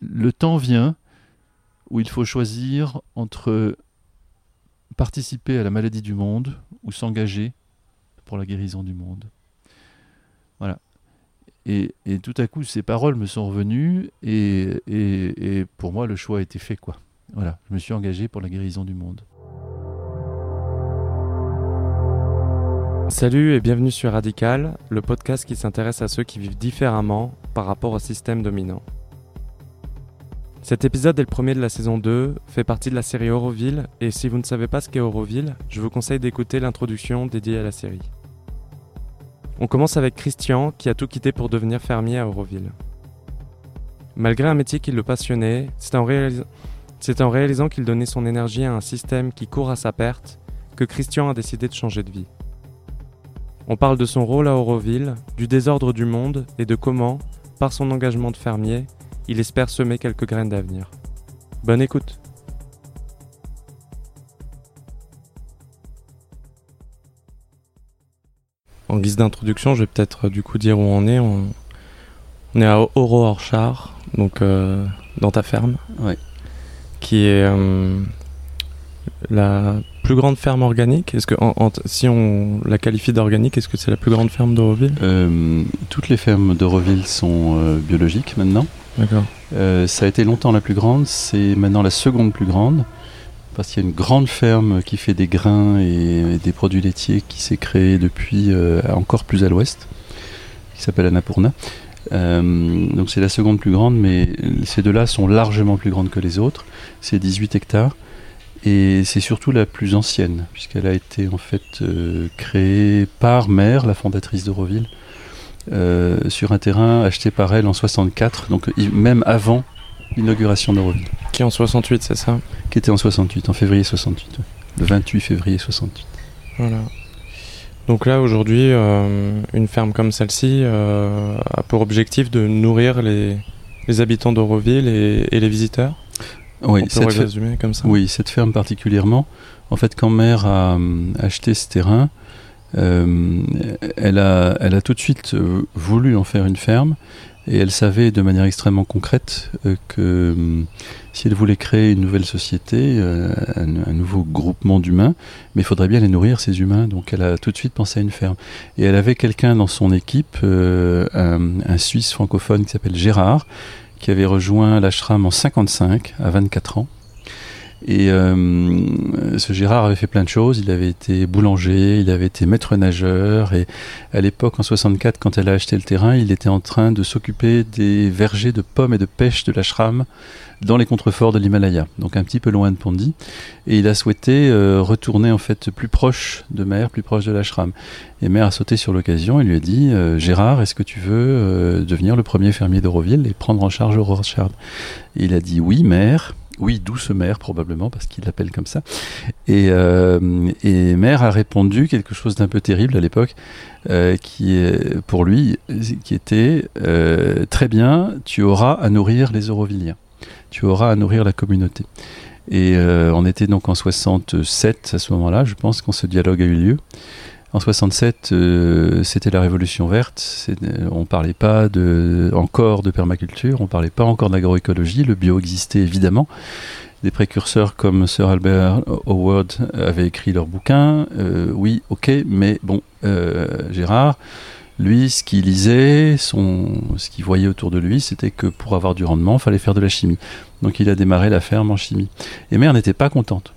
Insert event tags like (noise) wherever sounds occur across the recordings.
le temps vient où il faut choisir entre participer à la maladie du monde ou s'engager pour la guérison du monde. Voilà. Et, tout à coup, ces paroles me sont revenues et, pour moi, le choix a été fait. Voilà, je me suis engagé pour la guérison du monde. Salut et bienvenue sur Radical, le podcast qui s'intéresse à ceux qui vivent différemment par rapport au système dominant. Cet épisode est le premier de la saison 2, fait partie de la série Auroville, et si vous ne savez pas ce qu'est Auroville, je vous conseille d'écouter l'introduction dédiée à la série. On commence avec Christian, qui a tout quitté pour devenir fermier à Auroville. Malgré un métier qui le passionnait, c'est en, réalisant qu'il donnait son énergie à un système qui court à sa perte que Christian a décidé de changer de vie. On parle de son rôle à Auroville, du désordre du monde et de comment, par son engagement de fermier, il espère semer quelques graines d'avenir. Bonne écoute En guise d'introduction, je vais peut-être euh, du coup dire où on est. On, est à Oro Orchard, donc euh, dans ta ferme, qui est euh, la plus grande ferme organique Est-ce que si on la qualifie d'organique, est-ce que c'est la plus grande ferme d'Euroville Toutes les fermes d'Euroville sont biologiques maintenant. Euh, ça a été longtemps la plus grande, c'est maintenant la seconde plus grande, parce qu'il y a une grande ferme qui fait des grains et, des produits laitiers qui s'est créée depuis euh, encore plus à l'ouest, qui s'appelle Annapurna. Euh, donc c'est la seconde plus grande, mais ces deux-là sont largement plus grandes que les autres. C'est 18 hectares. Et c'est surtout la plus ancienne, puisqu'elle a été en fait créée par Mère, la fondatrice d'Euroville, euh, sur un terrain acheté par elle en 64, donc même avant l'inauguration d'Euroville. Qui est en 68, c'est ça? Qui était en 68, en février 68, le 28 février 68. Voilà. Donc là, aujourd'hui, euh, une ferme comme celle-ci euh, a pour objectif de nourrir les, habitants d'Euroville et, les visiteurs? Oui, cette résumer comme ça? oui, cette ferme particulièrement. En fait, quand Mère a acheté ce terrain, euh, elle, a, tout de suite euh, voulu en faire une ferme et elle savait de manière extrêmement concrète euh, que si elle voulait créer une nouvelle société, un, nouveau groupement d'humains, mais il faudrait bien les nourrir, ces humains. Donc elle a tout de suite pensé à une ferme. Et elle avait quelqu'un dans son équipe, un, un, Suisse francophone qui s'appelle Gérard, qui avait rejoint l'ashram en 55, à 24 ans. Et euh, ce Gérard avait fait plein de choses. Il avait été boulanger, il avait été maître nageur. Et à l'époque, en 64, quand elle a acheté le terrain, il était en train de s'occuper des vergers de pommes et de pêche de l'ashram dans les contreforts de l'Himalaya, donc un petit peu loin de Pondy. Et il a souhaité euh, retourner en fait plus proche de Mère, plus proche de l'ashram. Et Mère a sauté sur l'occasion et lui a dit euh, Gérard, est-ce que tu veux devenir le premier fermier d'Euroville et prendre en charge Rothschild Il a dit oui, Mère. Oui, douce mère probablement, parce qu'il l'appelle comme ça. Et, euh, mère a répondu quelque chose d'un peu terrible à l'époque, euh, qui est pour lui, qui était euh, très bien, tu auras à nourrir les Eurovilliens, tu auras à nourrir la communauté. Et on était donc en 67 à ce moment-là, je pense, quand ce dialogue a eu lieu. En 67, euh, c'était la révolution verte. Euh, on parlait pas encore de permaculture, on parlait pas encore d'agroécologie. Le bio existait évidemment. Des précurseurs comme Sir Albert Howard avaient écrit leur bouquin. Euh, oui, ok, mais bon, Gérard, lui, ce qu'il lisait, ce qu'il voyait autour de lui, c'était que pour avoir du rendement, il fallait faire de la chimie. Donc il a démarré la ferme en chimie. Et mère n'était pas contente.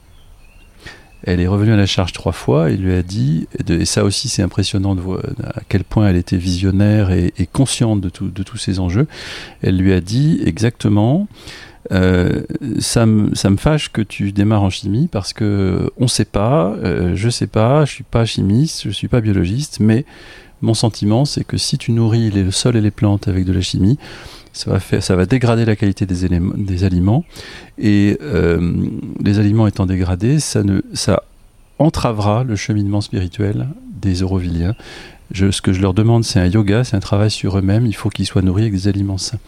Elle est revenue à la charge trois fois et lui a dit, et, ça aussi c'est impressionnant de voir à quel point elle était visionnaire et, consciente de, tous ces enjeux, elle lui a dit exactement, euh, ça, me, fâche que tu démarres en chimie parce que on sait pas, euh, je sais pas, je suis pas chimiste, je suis pas biologiste, mais mon sentiment c'est que si tu nourris les sols et les plantes avec de la chimie, ça va, faire, ça va dégrader la qualité des, éléments, des aliments. Et euh, les aliments étant dégradés, ça, ne, ça entravera le cheminement spirituel des Eurovilliens. Je, ce que je leur demande, c'est un yoga, c'est un travail sur eux-mêmes. Il faut qu'ils soient nourris avec des aliments sains.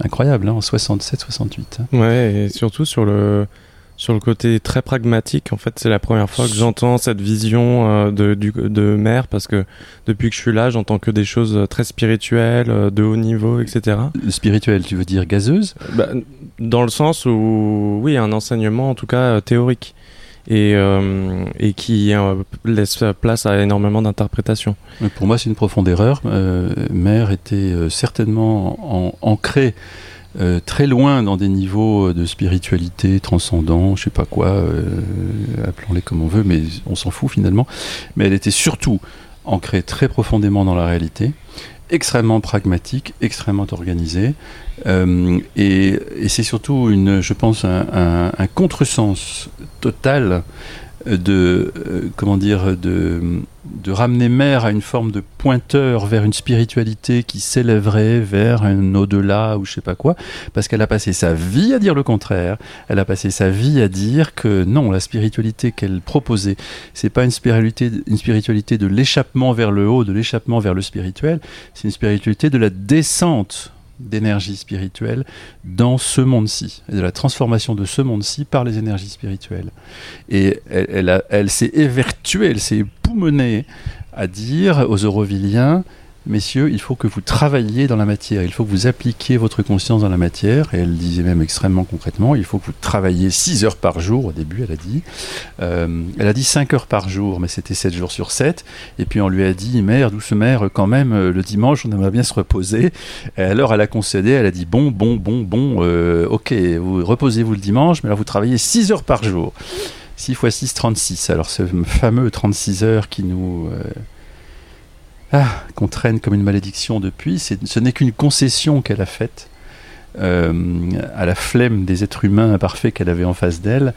Incroyable, hein, en 67-68. Hein. Ouais, et surtout sur le, Sur le côté très pragmatique, en fait, c'est la première fois que j'entends cette vision euh, de, du, de mère, parce que depuis que je suis là, j'entends que des choses très spirituelles, euh, de haut niveau, etc. Spirituel, tu veux dire gazeuse? Bah, Dans le sens où, oui, un enseignement, en tout cas, euh, théorique, et, et qui laisse place à énormément d'interprétations. Pour moi, c'est une profonde erreur. mère était certainement ancrée euh, très loin dans des niveaux de spiritualité transcendant, je sais pas quoi, euh, appelons-les comme on veut, mais on s'en fout finalement. Mais elle était surtout ancrée très profondément dans la réalité, extrêmement pragmatique, extrêmement organisée, euh, et, c'est surtout une, je pense, un, un contresens total de euh, comment dire de, de ramener mère à une forme de pointeur vers une spiritualité qui s'élèverait vers un au-delà ou je sais pas quoi parce qu'elle a passé sa vie à dire le contraire. Elle a passé sa vie à dire que non la spiritualité qu'elle proposait c'est pas une spiritualité une spiritualité de l'échappement vers le haut de l'échappement vers le spirituel c'est une spiritualité de la descente d'énergie spirituelle dans ce monde-ci, et de la transformation de ce monde-ci par les énergies spirituelles. Et elle, elle s'est évertuée, elle s'est époumonée à dire aux Auroviliens messieurs, il faut que vous travailliez dans la matière, il faut que vous appliquiez votre conscience dans la matière, et elle disait même extrêmement concrètement, il faut que vous travailliez 6 heures par jour, au début elle a dit, euh, elle a dit 5 heures par jour, mais c'était 7 jours sur 7, et puis on lui a dit, mère, douce mère, quand même, euh, le dimanche, on aimerait bien se reposer, et alors elle a concédé, elle a dit, bon, bon, bon, bon, euh, ok, vous reposez-vous le dimanche, mais là vous travaillez 6 heures par jour. 6 x 6, 36. Alors ce fameux 36 heures qui nous ah, qu'on traîne comme une malédiction depuis, ce n'est qu'une concession qu'elle a faite euh, à la flemme des êtres humains imparfaits qu'elle avait en face d'elle.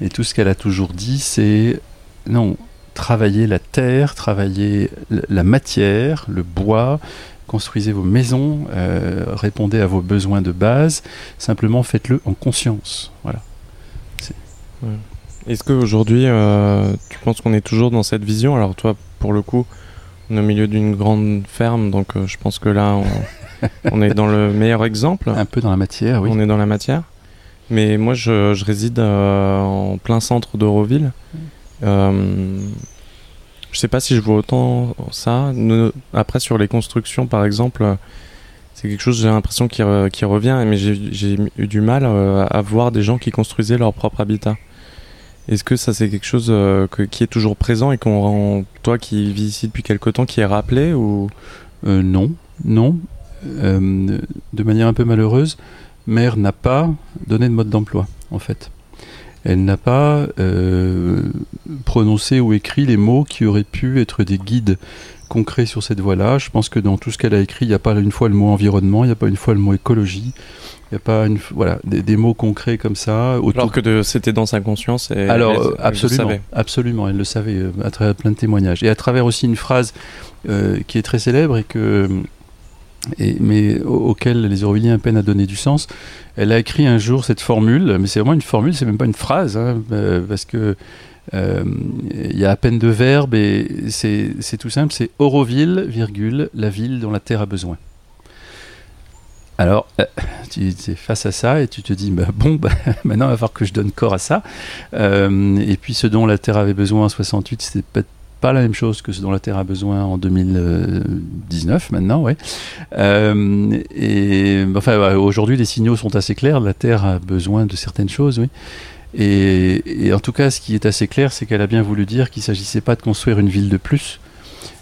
Et tout ce qu'elle a toujours dit, c'est non, travaillez la terre, travaillez la matière, le bois, construisez vos maisons, euh, répondez à vos besoins de base, simplement faites-le en conscience. Voilà. Est-ce qu'aujourd'hui, euh, tu penses qu'on est toujours dans cette vision? Alors toi, pour le coup, au milieu d'une grande ferme, donc euh, je pense que là, (laughs) on, est dans le meilleur exemple. Un peu dans la matière, oui. On est dans la matière. Mais moi, je, réside euh, en plein centre d'Euroville. Euh, je sais pas si je vois autant ça. après, sur les constructions, par exemple, c'est quelque chose, j'ai l'impression, qui, qui, revient, mais j'ai eu du mal à voir des gens qui construisaient leur propre habitat. Est-ce que ça c'est quelque chose euh, qui est toujours présent et qu'on toi qui vis ici depuis quelque temps qui est rappelé ou? Euh, Non, non. Euh, de manière un peu malheureuse, Mère n'a pas donné de mode d'emploi en fait. Elle n'a pas prononcé ou écrit les mots qui auraient pu être des guides concrets sur cette voie-là. Je pense que dans tout ce qu'elle a écrit, il n'y a pas une fois le mot environnement, il n'y a pas une fois le mot écologie, il n'y a pas une, voilà, des, mots concrets comme ça. Alors que c'était dans sa conscience. Et Alors, absolument, absolument, elle le savait euh, à travers plein de témoignages. Et à travers aussi une phrase euh, qui est très célèbre et que. Et, mais auquel les Auroviliens peinent à donner du sens. Elle a écrit un jour cette formule, mais c'est vraiment une formule, c'est même pas une phrase, hein, euh, parce que il y a à peine de verbes et c'est tout simple, c'est Auroville, virgule, la ville dont la terre a besoin. Alors, euh, (laughs) tu es face à ça et tu te dis, bah, bon, bah, (laughs) maintenant il va falloir que je donne corps à ça. Euh, et puis ce dont la Terre avait besoin en 68, c'était peut-être pas la même chose que ce dont la Terre a besoin en 2019 maintenant, ouais. Euh, et enfin, aujourd'hui les signaux sont assez clairs. La Terre a besoin de certaines choses, oui. Et, en tout cas, ce qui est assez clair, c'est qu'elle a bien voulu dire qu'il ne s'agissait pas de construire une ville de plus,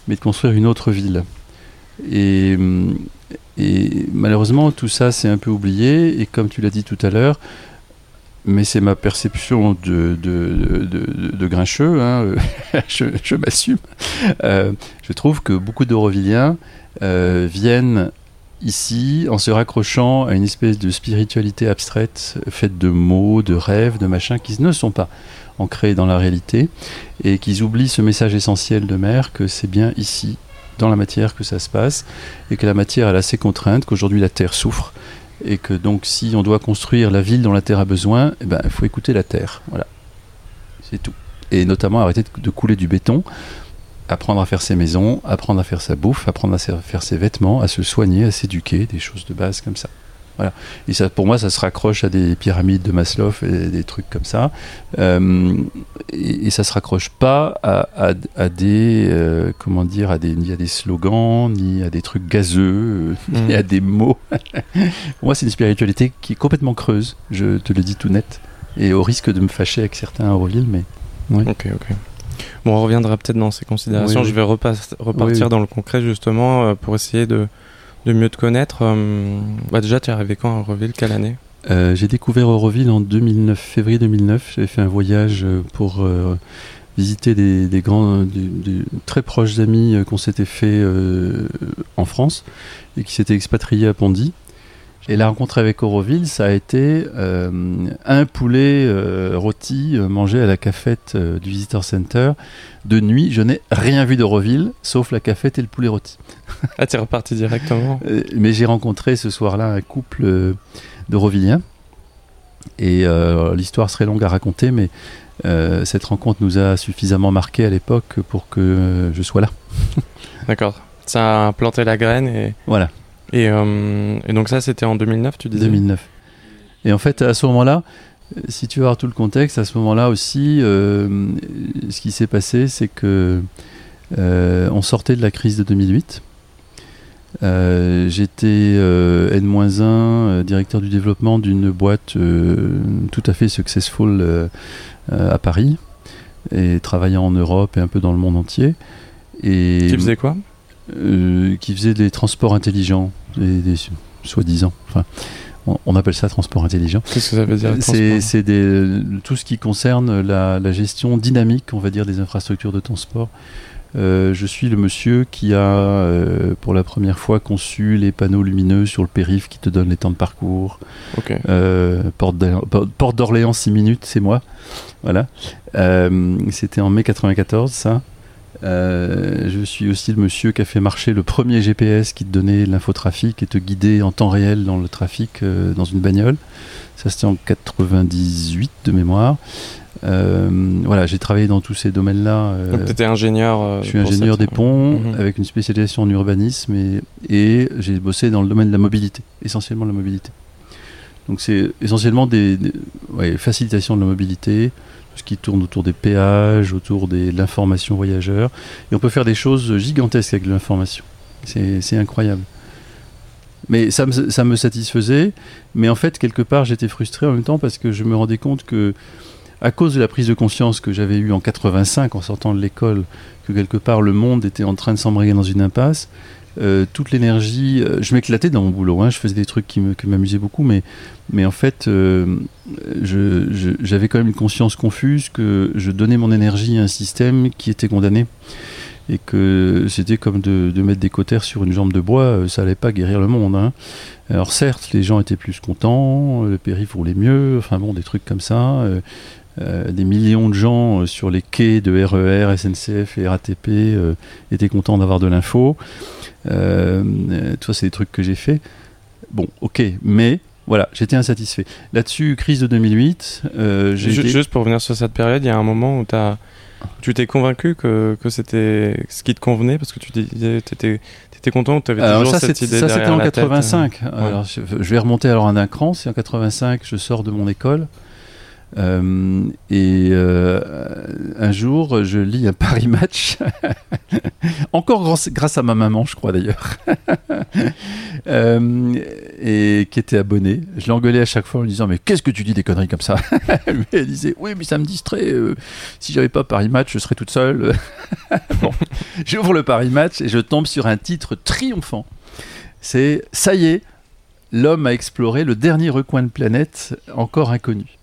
mais de construire une autre ville. Et, malheureusement, tout ça, c'est un peu oublié. Et comme tu l'as dit tout à l'heure, mais c'est ma perception de, de, de, grincheux, hein, (laughs) je, m'assume. Euh, je trouve que beaucoup d'Euroviliens euh, viennent ici en se raccrochant à une espèce de spiritualité abstraite faite de mots, de rêves, de machins qui ne sont pas ancrés dans la réalité et qu'ils oublient ce message essentiel de mère que c'est bien ici dans la matière que ça se passe, et que la matière est assez contrainte, qu'aujourd'hui la Terre souffre, et que donc si on doit construire la ville dont la Terre a besoin, eh ben, il faut écouter la Terre. Voilà. C'est tout. Et notamment arrêter de couler du béton, apprendre à faire ses maisons, apprendre à faire sa bouffe, apprendre à faire ses vêtements, à se soigner, à s'éduquer, des choses de base comme ça. Voilà. Et ça, pour moi, ça se raccroche à des pyramides de Maslow et des trucs comme ça. Euh, et, et, ça se raccroche pas à, à, à des, euh, comment dire, à des, ni à des slogans, ni à des trucs gazeux, mmh. ni à des mots. (laughs) pour moi, c'est une spiritualité qui est complètement creuse. Je te le dis tout net. Et au risque de me fâcher avec certains à Auroville, mais. Ouais. Ok, ok. Bon, on reviendra peut-être dans ces considérations. Oui, oui. Je vais repartir oui, dans le concret justement euh, pour essayer de, de mieux te connaître. Euh, bah déjà, tu es arrivé quand à Auroville Quelle année? Euh, J'ai découvert Auroville en 2009, février 2009. J'avais fait un voyage pour visiter des, des grands, des, des, très proches amis qu'on s'était fait en France et qui s'étaient expatriés à Pondy. Et la rencontre avec Auroville, ça a été euh, un poulet euh, rôti euh, mangé à la cafette du Visitor Center. De nuit, je n'ai rien vu d'Auroville, sauf la cafette et le poulet rôti. ah, tu es reparti directement (laughs) Mais j'ai rencontré ce soir-là un couple d'Aurovilliens. Et l'histoire serait longue à raconter, mais cette rencontre nous a suffisamment marqué à l'époque pour que je sois là. D'accord. Ça a planté la graine et... Voilà. Et, euh, et, donc ça, c'était en 2009, tu disais? 2009. Et en fait, à ce moment-là, si tu veux voir tout le contexte, à ce moment-là aussi, euh, ce qui s'est passé, c'est que euh, on sortait de la crise de 2008. Euh, J'étais euh, N-1, directeur du développement d'une boîte tout à fait successful à Paris et travaillant en Europe et un peu dans le monde entier. Et tu faisais quoi? Euh, qui faisait des transports intelligents, des, des soi-disant. Enfin, on, on, appelle ça transport intelligent. Qu'est-ce que ça veut dire C'est tout ce qui concerne la, la, gestion dynamique, on va dire, des infrastructures de transport. Euh, je suis le monsieur qui a, euh, pour la première fois, conçu les panneaux lumineux sur le périph' qui te donnent les temps de parcours. Okay. Euh, Porte d'Orléans, 6 minutes, c'est moi. Voilà. Euh, C'était en mai 94, ça. Euh, je suis aussi le monsieur qui a fait marcher le premier GPS qui te donnait l'infotrafic et te guidait en temps réel dans le trafic euh, dans une bagnole. Ça c'était en 98 de mémoire. Euh, voilà, j'ai travaillé dans tous ces domaines-là. Donc tu étais ingénieur Je suis ingénieur des ponts mmh. avec une spécialisation en urbanisme et, et j'ai bossé dans le domaine de la mobilité, essentiellement la mobilité. Donc c'est essentiellement des, des ouais, facilitations de la mobilité, ce qui tourne autour des péages, autour de l'information voyageur. Et on peut faire des choses gigantesques avec l'information. C'est incroyable. Mais ça me, ça me, satisfaisait. Mais en fait, quelque part, j'étais frustré en même temps parce que je me rendais compte que, à cause de la prise de conscience que j'avais eue en 85 en sortant de l'école, que quelque part le monde était en train de s'embrayer dans une impasse, euh, toute l'énergie. Euh, je m'éclatais dans mon boulot, hein, je faisais des trucs qui m'amusaient beaucoup, mais, en fait, euh, j'avais quand même une conscience confuse que je donnais mon énergie à un système qui était condamné. Et que c'était comme de, mettre des cautères sur une jambe de bois, ça allait pas guérir le monde. Hein. Alors certes, les gens étaient plus contents, le périph' roulait mieux, enfin bon, des trucs comme ça. Des millions de gens sur les quais de RER, SNCF et RATP étaient contents d'avoir de l'info. Euh, tout ça, c'est des trucs que j'ai fait. Bon, ok, mais voilà, j'étais insatisfait. Là-dessus, crise de 2008. Juste, été... juste pour revenir sur cette période, il y a un moment où as, tu t'es convaincu que, que c'était ce qui te convenait parce que tu étais T'es content Tu avais alors toujours ça, cette idée Ça, c'était en 85. Tête, euh... alors, je, je, vais remonter alors un cran. C'est en 85, je sors de mon école. Euh, et euh, un jour, je lis un Paris Match, (laughs) encore grâce, à ma maman, je crois d'ailleurs, (laughs) euh, et qui était abonnée. Je l'engueulais à chaque fois en lui disant Mais qu'est-ce que tu dis des conneries comme ça? (laughs) Elle disait Oui, mais ça me distrait. Si j'avais pas Paris Match, je serais toute seule. bon, j'ouvre le Paris Match et je tombe sur un titre triomphant. C'est Ça y est, l'homme a exploré le dernier recoin de planète encore inconnu.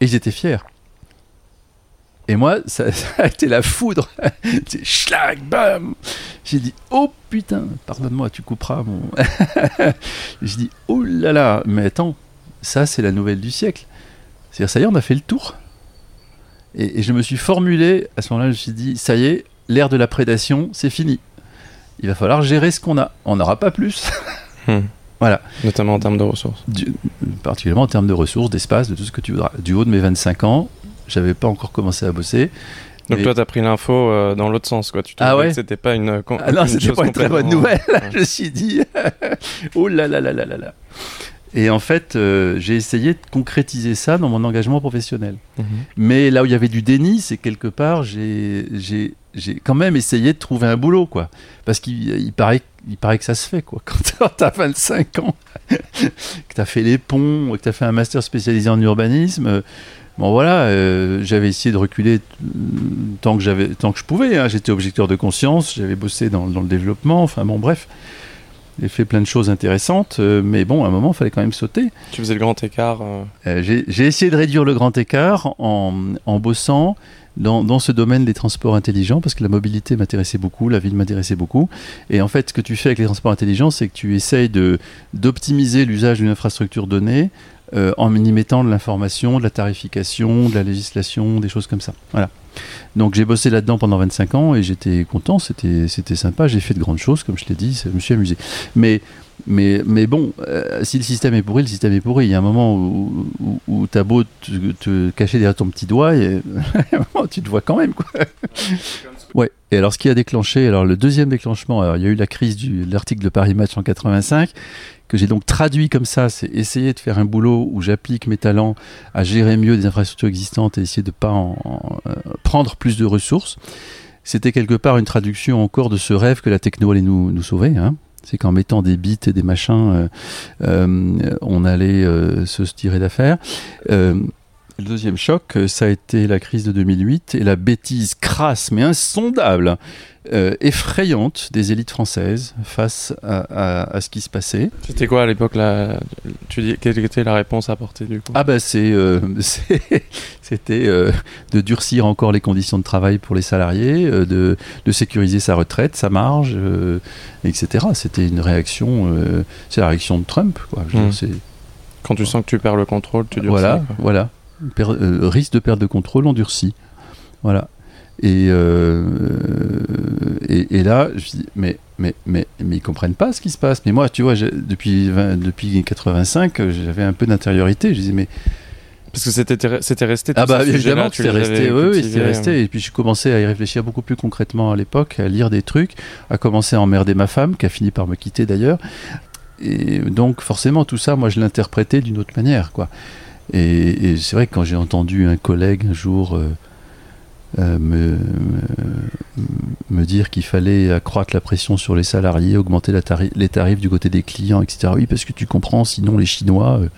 Et j'étais fier. Et moi, ça, (laughs) a été la foudre. (laughs) C'est schlag, bam J'ai dit, oh putain, pardonne-moi, tu couperas mon. (laughs) J'ai dit, oh là là, mais attends, ça c'est la nouvelle du siècle. C'est-à-dire, ça y est, on a fait le tour. Et, et, je me suis formulé, à ce moment-là, je me suis dit, ça y est, l'ère de la prédation, c'est fini. Il va falloir gérer ce qu'on a. On n'aura pas plus. Voilà. Notamment en termes de ressources. Du, particulièrement en termes de ressources, d'espace, de tout ce que tu voudras. Du haut de mes 25 ans, j'avais pas encore commencé à bosser. Donc toi, tu as pris l'info euh, dans l'autre sens, quoi. Tu te ah ouais que c'était pas une, ah non, c'était pas une très bonne nouvelle. (laughs) Je me suis dit, (laughs) oh là là là là là là. Et en fait, euh, j'ai essayé de concrétiser ça dans mon engagement professionnel. Mhm. Mais là où il y avait du déni, c'est quelque part, j'ai quand même essayé de trouver un boulot, quoi. Parce qu'il paraît, il paraît que ça se fait, quoi. (laughs) Quand tu as 25 ans, que tu as fait les ponts, que tu as fait un master spécialisé en urbanisme, euh, bon voilà, euh, j'avais essayé de reculer tant que, j'avais, tant que je pouvais. Hein. J'étais objecteur de conscience, j'avais bossé dans, dans, le développement, enfin bon, bref. J'ai fait plein de choses intéressantes, euh, mais bon, à un moment, il fallait quand même sauter. Tu faisais le grand écart euh euh, J'ai essayé de réduire le grand écart en, en bossant dans, ce domaine des transports intelligents, parce que la mobilité m'intéressait beaucoup, la ville m'intéressait beaucoup. Et en fait, ce que tu fais avec les transports intelligents, c'est que tu essayes d'optimiser l'usage d'une infrastructure donnée en y mettant de l'information, de la tarification, de la législation, des choses comme ça. Voilà. Donc j'ai bossé là-dedans pendant 25 ans et j'étais content, c'était sympa, j'ai fait de grandes choses, comme je l'ai dit, je me suis amusé. Mais, mais, mais bon, euh, si le système est pourri, le système est pourri. Il y a un moment où, où, as beau te, cacher derrière ton petit doigt, et (laughs) tu te vois quand même. Quoi. Ouais. Et alors, ce qui a déclenché, alors le deuxième déclenchement, alors, il y a eu la crise de l'article de Paris Match en 85 que j'ai donc traduit comme ça, c'est essayer de faire un boulot où j'applique mes talents à gérer mieux des infrastructures existantes et essayer de pas en, euh, prendre plus de ressources. C'était quelque part une traduction encore de ce rêve que la techno allait nous, nous sauver. Hein. C'est qu'en mettant des bits et des machins, euh, euh, on allait se tirer d'affaire. Le deuxième choc, euh, ça a été la crise de 2008 et la bêtise crasse mais insondable, euh, effrayante des élites françaises face à, ce qui se passait. C'était quoi à l'époque là Tu dis quelle était la réponse à apporter du coup? Ah bah c'est euh, (laughs) c'était de durcir encore les conditions de travail pour les salariés, de, de, sécuriser sa retraite, sa marge, etc. C'était une réaction, c'est la réaction de Trump quoi. Hmm. Quand tu sens que tu perds le contrôle, tu durcis. Voilà, voilà. Euh, risque de perte de contrôle endurci. Voilà. Et, euh, et, là, je dis, mais, mais, mais, mais ils comprennent pas ce qui se passe. Mais moi, tu vois, depuis, depuis 85, j'avais un peu d'intériorité. Je disais, mais. Parce que c'était, c'était resté. Ah, bah évidemment, c'était resté. Oui, c'était resté. Hein. Et puis, je commençais à y réfléchir beaucoup plus concrètement à l'époque, à lire des trucs, à commencer à emmerder ma femme, qui a fini par me quitter d'ailleurs. Et donc, forcément, tout ça, moi, je l'interprétais d'une autre manière, quoi. Et, c'est vrai que quand j'ai entendu un collègue un jour euh, euh, me, me, dire qu'il fallait accroître la pression sur les salariés, augmenter la les tarifs du côté des clients, etc. Oui, parce que tu comprends, sinon les Chinois. Euh,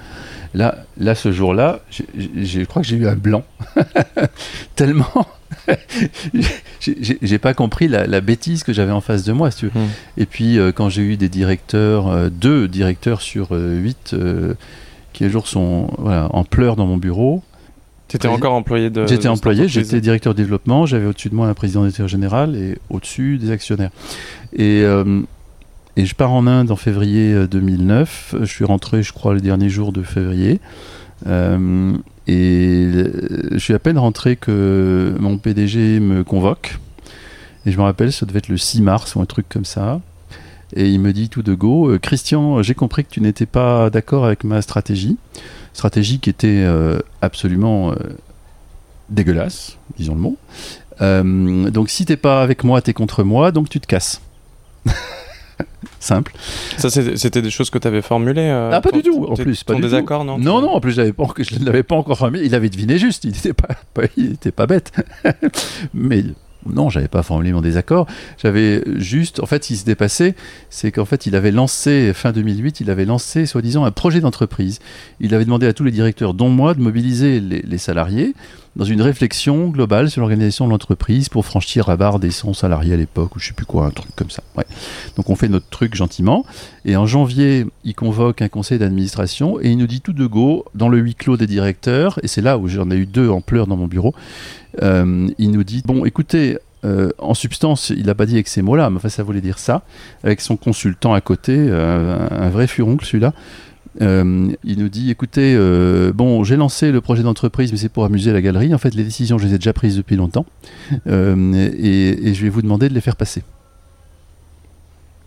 là, là, ce jour-là, je crois que j'ai eu un blanc. (laughs) Tellement. (laughs) j'ai pas compris la, bêtise que j'avais en face de moi. Si tu veux. Hmm. Et puis, quand j'ai eu des directeurs, deux directeurs sur huit qui un jour sont en pleurs dans mon bureau. Tu étais encore employé de. J'étais employé, j'étais directeur de développement, j'avais au-dessus de moi un président d'intérêt général et au-dessus des actionnaires. Et, euh, et je pars en Inde en février 2009. Euh, je suis rentré, je crois, le dernier jour de février. Euh, et je suis à peine rentré que mon PDG me convoque. Et je me rappelle, ça devait être le 6 mars ou un truc comme ça. Et il me dit tout de go, euh, Christian, j'ai compris que tu n'étais pas d'accord avec ma stratégie. Stratégie qui était euh, absolument euh, dégueulasse, disons le mot. donc si t'es pas avec moi, t'es contre moi, donc tu te casses. (laughs) Simple. Ça, c'était des choses que tu avais formulées Ah, pas du tout, en plus. Pas ton désaccord, non Non, non, en plus, je ne l'avais pas encore formulé. Il avait deviné juste, il n'était pas, (laughs) il était pas bête. (laughs) Mais non, j'avais pas formulé mon désaccord. J'avais juste, en fait, qui s'était passé, c'est qu'en fait, il avait lancé, fin 2008, il avait lancé, soi-disant, un projet d'entreprise. Il avait demandé à tous les directeurs, dont moi, de mobiliser les, salariés dans une réflexion globale sur l'organisation de l'entreprise pour franchir la barre des 100 salariés à l'époque, ou je sais plus quoi, un truc comme ça. Ouais. Donc on fait notre truc gentiment. Et en janvier, il convoque un conseil d'administration et il nous dit tout de go, dans le huis clos des directeurs, et c'est là où j'en ai eu deux en pleurs dans mon bureau, il nous dit Bon, écoutez, euh, en substance, il n'a pas dit avec ces mots-là, mais ça voulait dire ça, avec son consultant à côté, euh, un vrai furoncle celui-là. il nous dit écoutez, bon, j'ai lancé le projet d'entreprise, mais c'est pour amuser la galerie. En fait, les décisions, je les ai déjà prises depuis longtemps, et, je vais vous demander de les faire passer.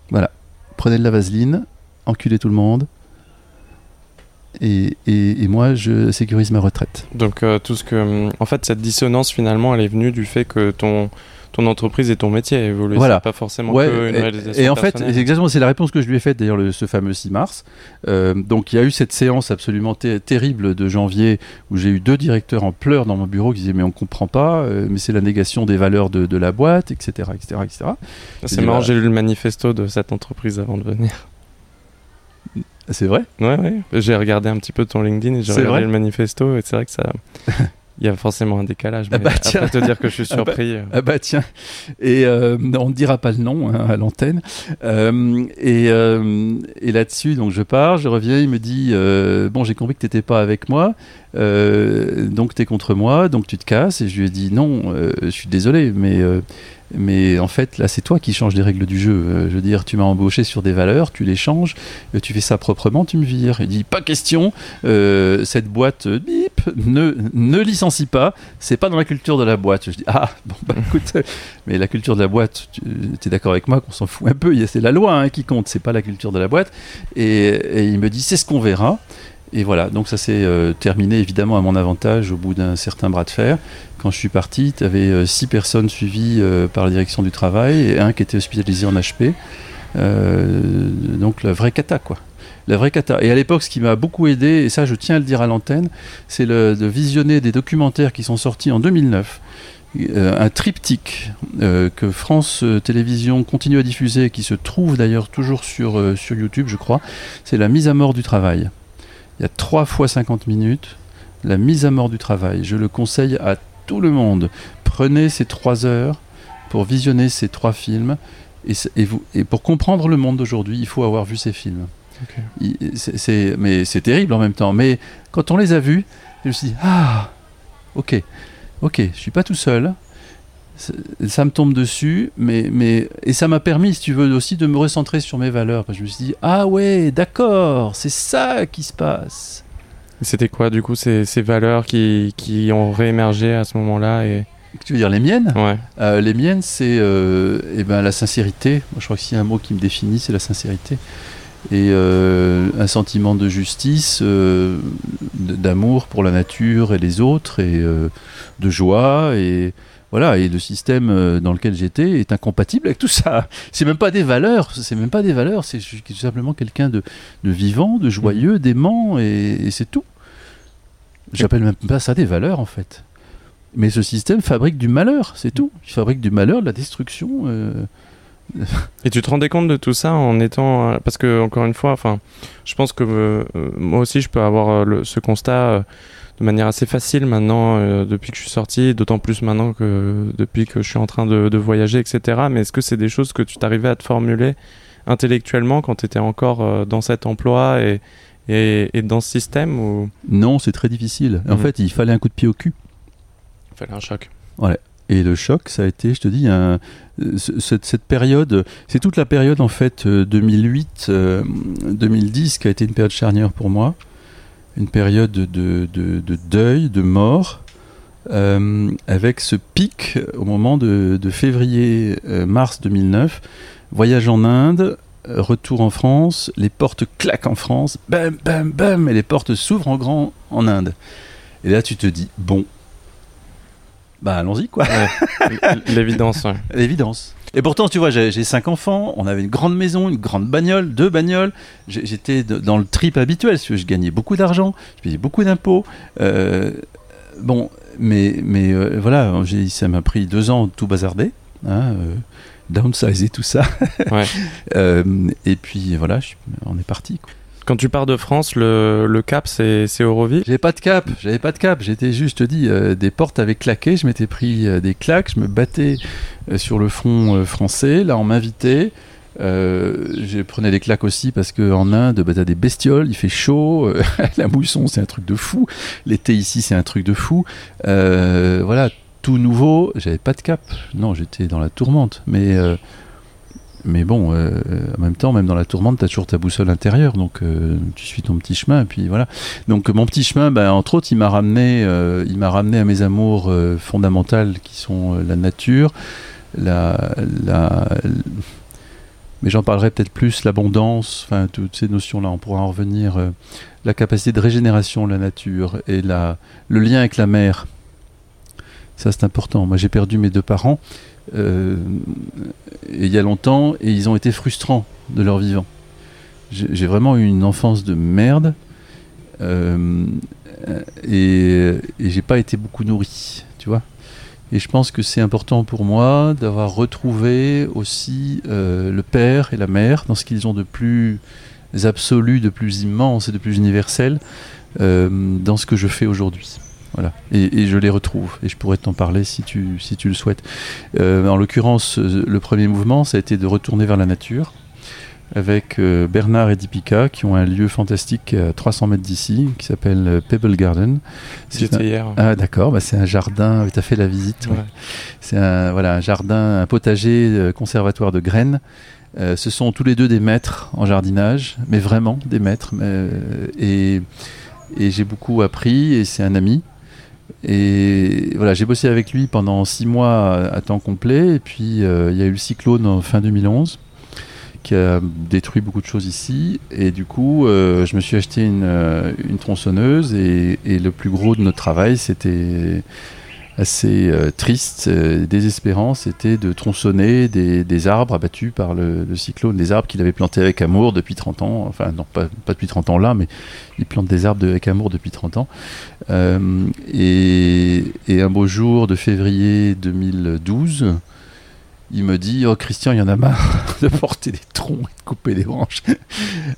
Voilà. Prenez de la vaseline, enculez tout le monde, et, et, moi, je sécurise ma retraite. Donc, tout ce que. En fait, cette dissonance, finalement, elle est venue du fait que ton ton entreprise et ton métier a évolué. Voilà. Pas forcément que une réalisation. Et, en fait, exactement, c'est la réponse que je lui ai faite d'ailleurs ce fameux 6 mars. Euh, donc il y a eu cette séance absolument terrible de janvier où j'ai eu deux directeurs en pleurs dans mon bureau qui disaient mais on comprend pas, euh, mais c'est la négation des valeurs de, la boîte, etc., etc., etc. C'est marrant, j'ai lu le manifesto de cette entreprise avant de venir. C'est vrai? Ouais, ouais. J'ai regardé un petit peu ton LinkedIn et j'ai regardé le manifesto et c'est vrai que ça. (laughs) Il y a forcément un décalage. Ah mais ah bah tiens. te dire que je suis surpris. (laughs) Ah bah, ah bah tiens. Et euh, on ne dira pas le nom hein, à l'antenne. Euh, et, euh, et là-dessus, donc je pars, je reviens, il me dit euh, bon, j'ai compris que tu n'étais pas avec moi, euh, donc tu es contre moi, donc tu te casses. Et je lui ai dit non, euh, je suis désolé, mais mais en fait, là, c'est toi qui changes les règles du jeu. Euh, je veux dire, tu m'as embauché sur des valeurs, tu les changes, euh, tu fais ça proprement, tu me vires. Il dit, pas question, euh, cette boîte, bip, ne, ne licencie pas, c'est pas dans la culture de la boîte. Je dis, ah, bon, bah (laughs) écoute, mais la culture de la boîte, tu es d'accord avec moi qu'on s'en fout un peu, c'est la loi hein, qui compte, c'est pas la culture de la boîte. Et, et il me dit, c'est ce qu'on verra. Et voilà, donc ça s'est euh, terminé évidemment à mon avantage au bout d'un certain bras de fer. Quand je suis parti, tu avais euh, six personnes suivies euh, par la direction du travail et un qui était hospitalisé en HP. donc la vraie cata, quoi. La vraie cata. Et à l'époque, ce qui m'a beaucoup aidé, et ça je tiens à le dire à l'antenne, c'est de visionner des documentaires qui sont sortis en 2009. un triptyque que France Télévisions continue à diffuser, qui se trouve d'ailleurs toujours sur, sur YouTube, je crois, c'est La mise à mort du travail. Il y a 3 fois 50 minutes. La mise à mort du travail. Je le conseille à tout le monde. Prenez ces 3 heures pour visionner ces 3 films. Et, vous, et pour comprendre le monde d'aujourd'hui, il faut avoir vu ces films. C'est, mais c'est terrible en même temps. Mais quand on les a vus, je me suis dit Ah, ok, ok, je suis pas tout seul ça me tombe dessus, mais, mais et ça m'a permis, si tu veux, aussi de me recentrer sur mes valeurs. je me suis dit, ah ouais, d'accord, c'est ça qui se passe. C'était quoi, du coup, ces, ces valeurs qui, qui, ont réémergé à ce moment-là et... Tu veux dire les miennes? Ouais. Euh, les miennes, c'est euh, eh ben, la sincérité. Moi, je crois que s'il y a un mot qui me définit, c'est la sincérité. Et euh, un sentiment de justice, d'amour pour la nature et les autres, et de joie, et, voilà, et le système euh, dans lequel j'étais est incompatible avec tout ça. (laughs) C'est même pas des valeurs, c'est même pas des valeurs, c'est tout simplement quelqu'un de, vivant, de joyeux, mmh. d'aimant, et, c'est tout. J'appelle même pas ça des valeurs en fait. Mais ce système fabrique du malheur, c'est tout. Il fabrique du malheur, de la destruction. Euh. (laughs) Et tu te rendais compte de tout ça en étant. Parce que, encore une fois, enfin, je pense que euh, moi aussi, je peux avoir ce constat de manière assez facile maintenant euh, depuis que je suis sorti, d'autant plus maintenant que depuis que je suis en train de, voyager, etc. Mais est-ce que c'est des choses que tu t'arrivais à te formuler intellectuellement quand tu étais encore euh, dans cet emploi et, et, dans ce système ou... Non, c'est très difficile. En mhm. fait, il fallait un coup de pied au cul. Il fallait un choc. Ouais. Et le choc, ça a été, je te dis, un, cette, cette, période, c'est toute la période en fait 2008-2010 euh, qui a été une période charnière pour moi une période de, deuil, de mort, euh, avec ce pic au moment de, février-mars euh, 2009, voyage en Inde, retour en France, les portes claquent en France, bam, bam, bam, et les portes s'ouvrent en grand en Inde. Et là, tu te dis, bon, bah allons-y, quoi. L'évidence. (laughs) L'évidence. Et pourtant, tu vois, j'ai cinq enfants, on avait une grande maison, une grande bagnole, deux bagnoles. J'étais dans le trip habituel, je gagnais beaucoup d'argent, je payais beaucoup d'impôts. Euh, bon, mais, mais euh, voilà, ça m'a pris deux ans de tout bazarder, hein, euh, downsizer tout ça. Ouais. (laughs) et puis voilà, on est parti. Quoi. Quand tu pars de France, le, cap, c'est Euroville J'avais pas de cap, j'avais pas de cap. J'étais juste dit, euh, des portes avaient claqué, je m'étais pris euh, des claques, je me battais euh, sur le front français. Là, on m'invitait. je prenais des claques aussi parce qu'en Inde, bah, t'as des bestioles, il fait chaud, (laughs) la mousson c'est un truc de fou, l'été ici c'est un truc de fou. voilà, tout nouveau, j'avais pas de cap. Non, j'étais dans la tourmente. Mais mais bon, euh, en même temps, même dans la tourmente, tu as toujours ta boussole intérieure, donc euh, tu suis ton petit chemin, puis voilà. Donc mon petit chemin, ben, entre autres, il m'a ramené, euh, il m'a ramené à mes amours fondamentales qui sont la nature, la, mais j'en parlerai peut-être plus, l'abondance, enfin toutes ces notions-là, on pourra en revenir, euh, la capacité de régénération de la nature et la, le lien avec la mer. Ça c'est important. Moi j'ai perdu mes deux parents euh, il y a longtemps et ils ont été frustrants de leur vivant. J'ai vraiment eu une enfance de merde euh, et, et j'ai pas été beaucoup nourri, tu vois. Et je pense que c'est important pour moi d'avoir retrouvé aussi euh, le père et la mère dans ce qu'ils ont de plus absolu, de plus immense et de plus universel dans ce que je fais aujourd'hui. Voilà. Et, et, je les retrouve. Et je pourrais t'en parler si tu, si tu le souhaites. Euh, en l'occurrence, le premier mouvement, ça a été de retourner vers la nature avec euh, Bernard et Dipika qui ont un lieu fantastique à 300 mètres d'ici qui s'appelle euh, Pebble Garden. J'étais un... hier. Ah d'accord, bah, c'est un jardin, tu as fait la visite. Ouais. C'est un, voilà, un jardin, un potager euh, conservatoire de graines. Euh, ce sont tous les deux des maîtres en jardinage, mais vraiment des maîtres. Et j'ai beaucoup appris et c'est un ami. Et voilà, j'ai bossé avec lui pendant six mois à, temps complet. Et puis il y a eu le cyclone en fin 2011 qui a détruit beaucoup de choses ici. Et du coup, euh, je me suis acheté une, euh, tronçonneuse et, le plus gros de notre travail, c'était assez euh, triste, euh, désespérant, c'était de tronçonner des, des, arbres abattus par le, cyclone, des arbres qu'il avait plantés avec amour depuis 30 ans, enfin non pas, depuis 30 ans là, mais il plante des arbres avec amour depuis 30 ans. Euh, et, un beau jour de février 2012, il me dit Oh Christian, il y en a marre (laughs) de porter des troncs et de couper des branches.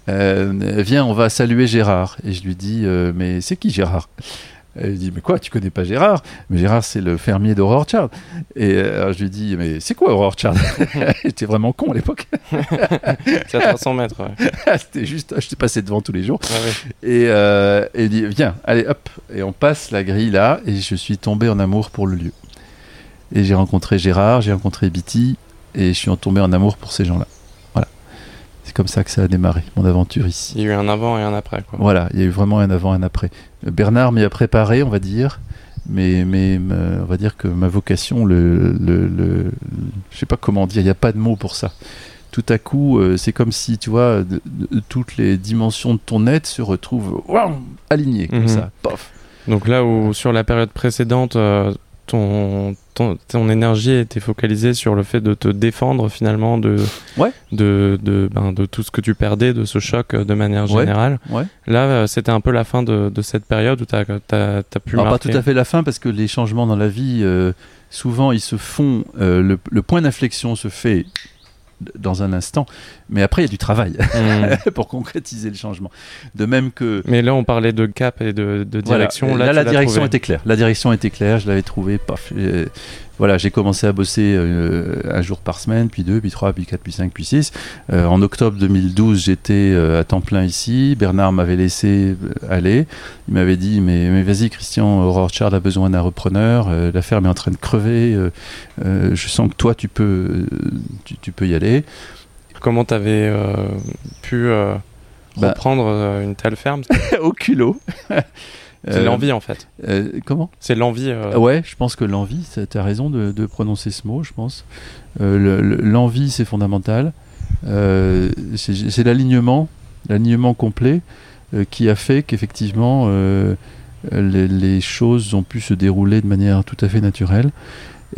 viens, on va saluer Gérard. Et je lui dis Mais c'est qui Gérard? Et il dit mais quoi tu connais pas Gérard? Mais Gérard c'est le fermier d'Aurore Child. Et euh, je lui dis mais c'est quoi Aurore Child? (laughs) J'étais vraiment con à l'époque. (laughs) C'est à 300 mètres ouais. (laughs) c'était juste je t'ai passé devant tous les jours. Ouais. et, euh, et il dit viens allez hop. Et on passe la grille là et je suis tombé en amour pour le lieu. Et j'ai rencontré Gérard, j'ai rencontré Bitty, et je suis tombé en amour pour ces gens-là. C'est comme ça que ça a démarré, mon aventure ici. Il y a eu un avant et un après. Quoi. Voilà, il y a eu vraiment un avant et un après. Bernard m'y a préparé, on va dire, mais, mais on va dire que ma vocation, le, le, le je sais pas comment dire, il n'y a pas de mot pour ça. Tout à coup, euh, c'est comme si, tu vois, de, de, toutes les dimensions de ton être se retrouvent wow, alignées, comme mm -hmm. ça, pof. Donc là où, sur la période précédente, euh, ton, ton, ton, énergie était focalisée sur le fait de te défendre finalement de, ouais. de, de, ben, de tout ce que tu perdais, de ce choc de manière générale. Ouais. Ouais. Là, c'était un peu la fin de, de cette période où tu as, as, as, pu. Alors, pas tout à fait la fin parce que les changements dans la vie, euh, souvent, ils se font. Euh, le, le point d'inflexion se fait dans un instant, mais après il y a du travail mmh. (laughs) pour concrétiser le changement. De même que. Mais là on parlait de cap et de, de direction. Voilà. Là, là la direction trouvé. était claire. La direction était claire. Je l'avais trouvé. Paf, voilà, j'ai commencé à bosser euh, un jour par semaine, puis deux, puis trois, puis quatre, puis cinq, puis six. Euh, en octobre 2012, j'étais euh, à temps plein ici. Bernard m'avait laissé aller. Il m'avait dit mais, mais vas-y Christian, Aurore Chard a besoin d'un repreneur. la ferme est en train de crever. je sens que toi tu peux, tu, tu peux y aller. Comment tu avais pu reprendre bah, une telle ferme (laughs) Au culot. (laughs) C'est euh, l'envie en fait. Euh, comment? C'est l'envie. Euh... Ouais, je pense que l'envie, tu as raison de, de, prononcer ce mot, je pense. l'envie, c'est fondamental. c'est l'alignement, l'alignement complet qui a fait qu'effectivement les, les, choses ont pu se dérouler de manière tout à fait naturelle.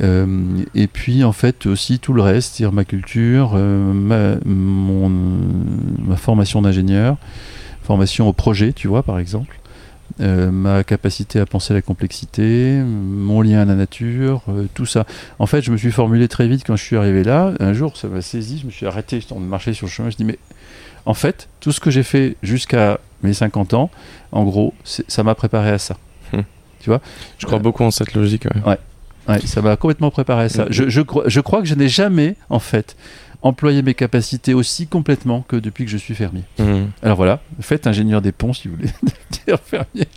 Euh, et puis en fait aussi tout le reste, c'est-à-dire ma culture, euh, ma, mon, ma formation d'ingénieur, formation au projet, tu vois par exemple, euh, ma capacité à penser la complexité, mon lien à la nature, euh, tout ça. En fait, je me suis formulé très vite quand je suis arrivé là. Un jour, ça m'a saisi, je me suis arrêté, je de marcher sur le chemin, je dis mais en fait, tout ce que j'ai fait jusqu'à mes 50 ans, en gros, ça m'a préparé à ça. Hum. Tu vois? Je crois euh, beaucoup en cette logique. Ouais. ouais. Ouais, ça m'a complètement préparé à ça. Je, je, je, crois que je n'ai jamais, en fait, employé mes capacités aussi complètement que depuis que je suis fermier. Mmh. Alors voilà, faites ingénieur des ponts si vous voulez (laughs) dire fermier.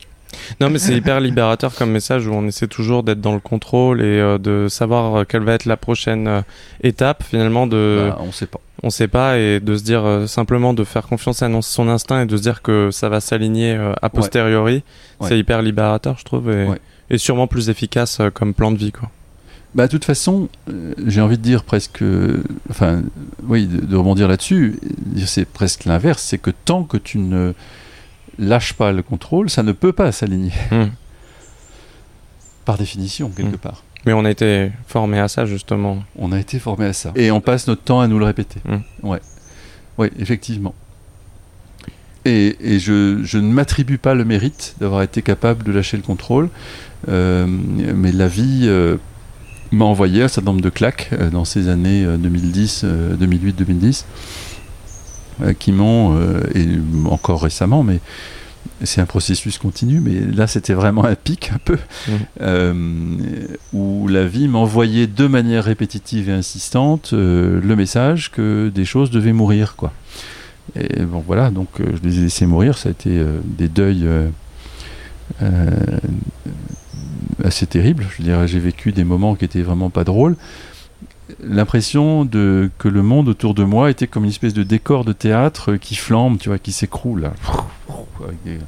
Non, mais c'est hyper libérateur comme message où on essaie toujours d'être dans le contrôle et euh, de savoir quelle va être la prochaine euh, étape finalement de. Bah, on sait pas. On sait pas et de se dire euh, simplement de faire confiance à son instinct et de se dire que ça va s'aligner euh, a posteriori. Ouais. C'est hyper libérateur, je trouve, et, Ouais. Et sûrement plus efficace euh, comme plan de vie, quoi. bah, de toute façon, euh, j'ai envie de dire presque, enfin, oui, de, de rebondir là-dessus, c'est presque l'inverse, c'est que tant que tu ne lâches pas le contrôle, ça ne peut pas s'aligner. Hmm. (laughs) Par définition, quelque Mm. part. Mais on a été formé à ça justement. On a été formé à ça. Et on passe notre temps à nous le répéter. Mm. Ouais. Oui, effectivement. Et, et je, je ne m'attribue pas le mérite d'avoir été capable de lâcher le contrôle. Euh, mais la vie euh, m'a envoyé un certain nombre de claques euh, dans ces années euh, 2010, euh, 2008-2010, euh, qui m'ont, et encore récemment, mais c'est un processus continu, mais là c'était vraiment un pic un peu, euh, où la vie m'envoyait de manière répétitive et insistante euh, le message que des choses devaient mourir. Quoi. Et bon voilà, donc euh, je les ai laissés mourir, ça a été euh, des deuils euh, assez terribles. Je dire, j'ai vécu des moments qui étaient vraiment pas drôles. L'impression de que le monde autour de moi était comme une espèce de décor de théâtre qui flambe, tu vois, qui s'écroule. Avec des,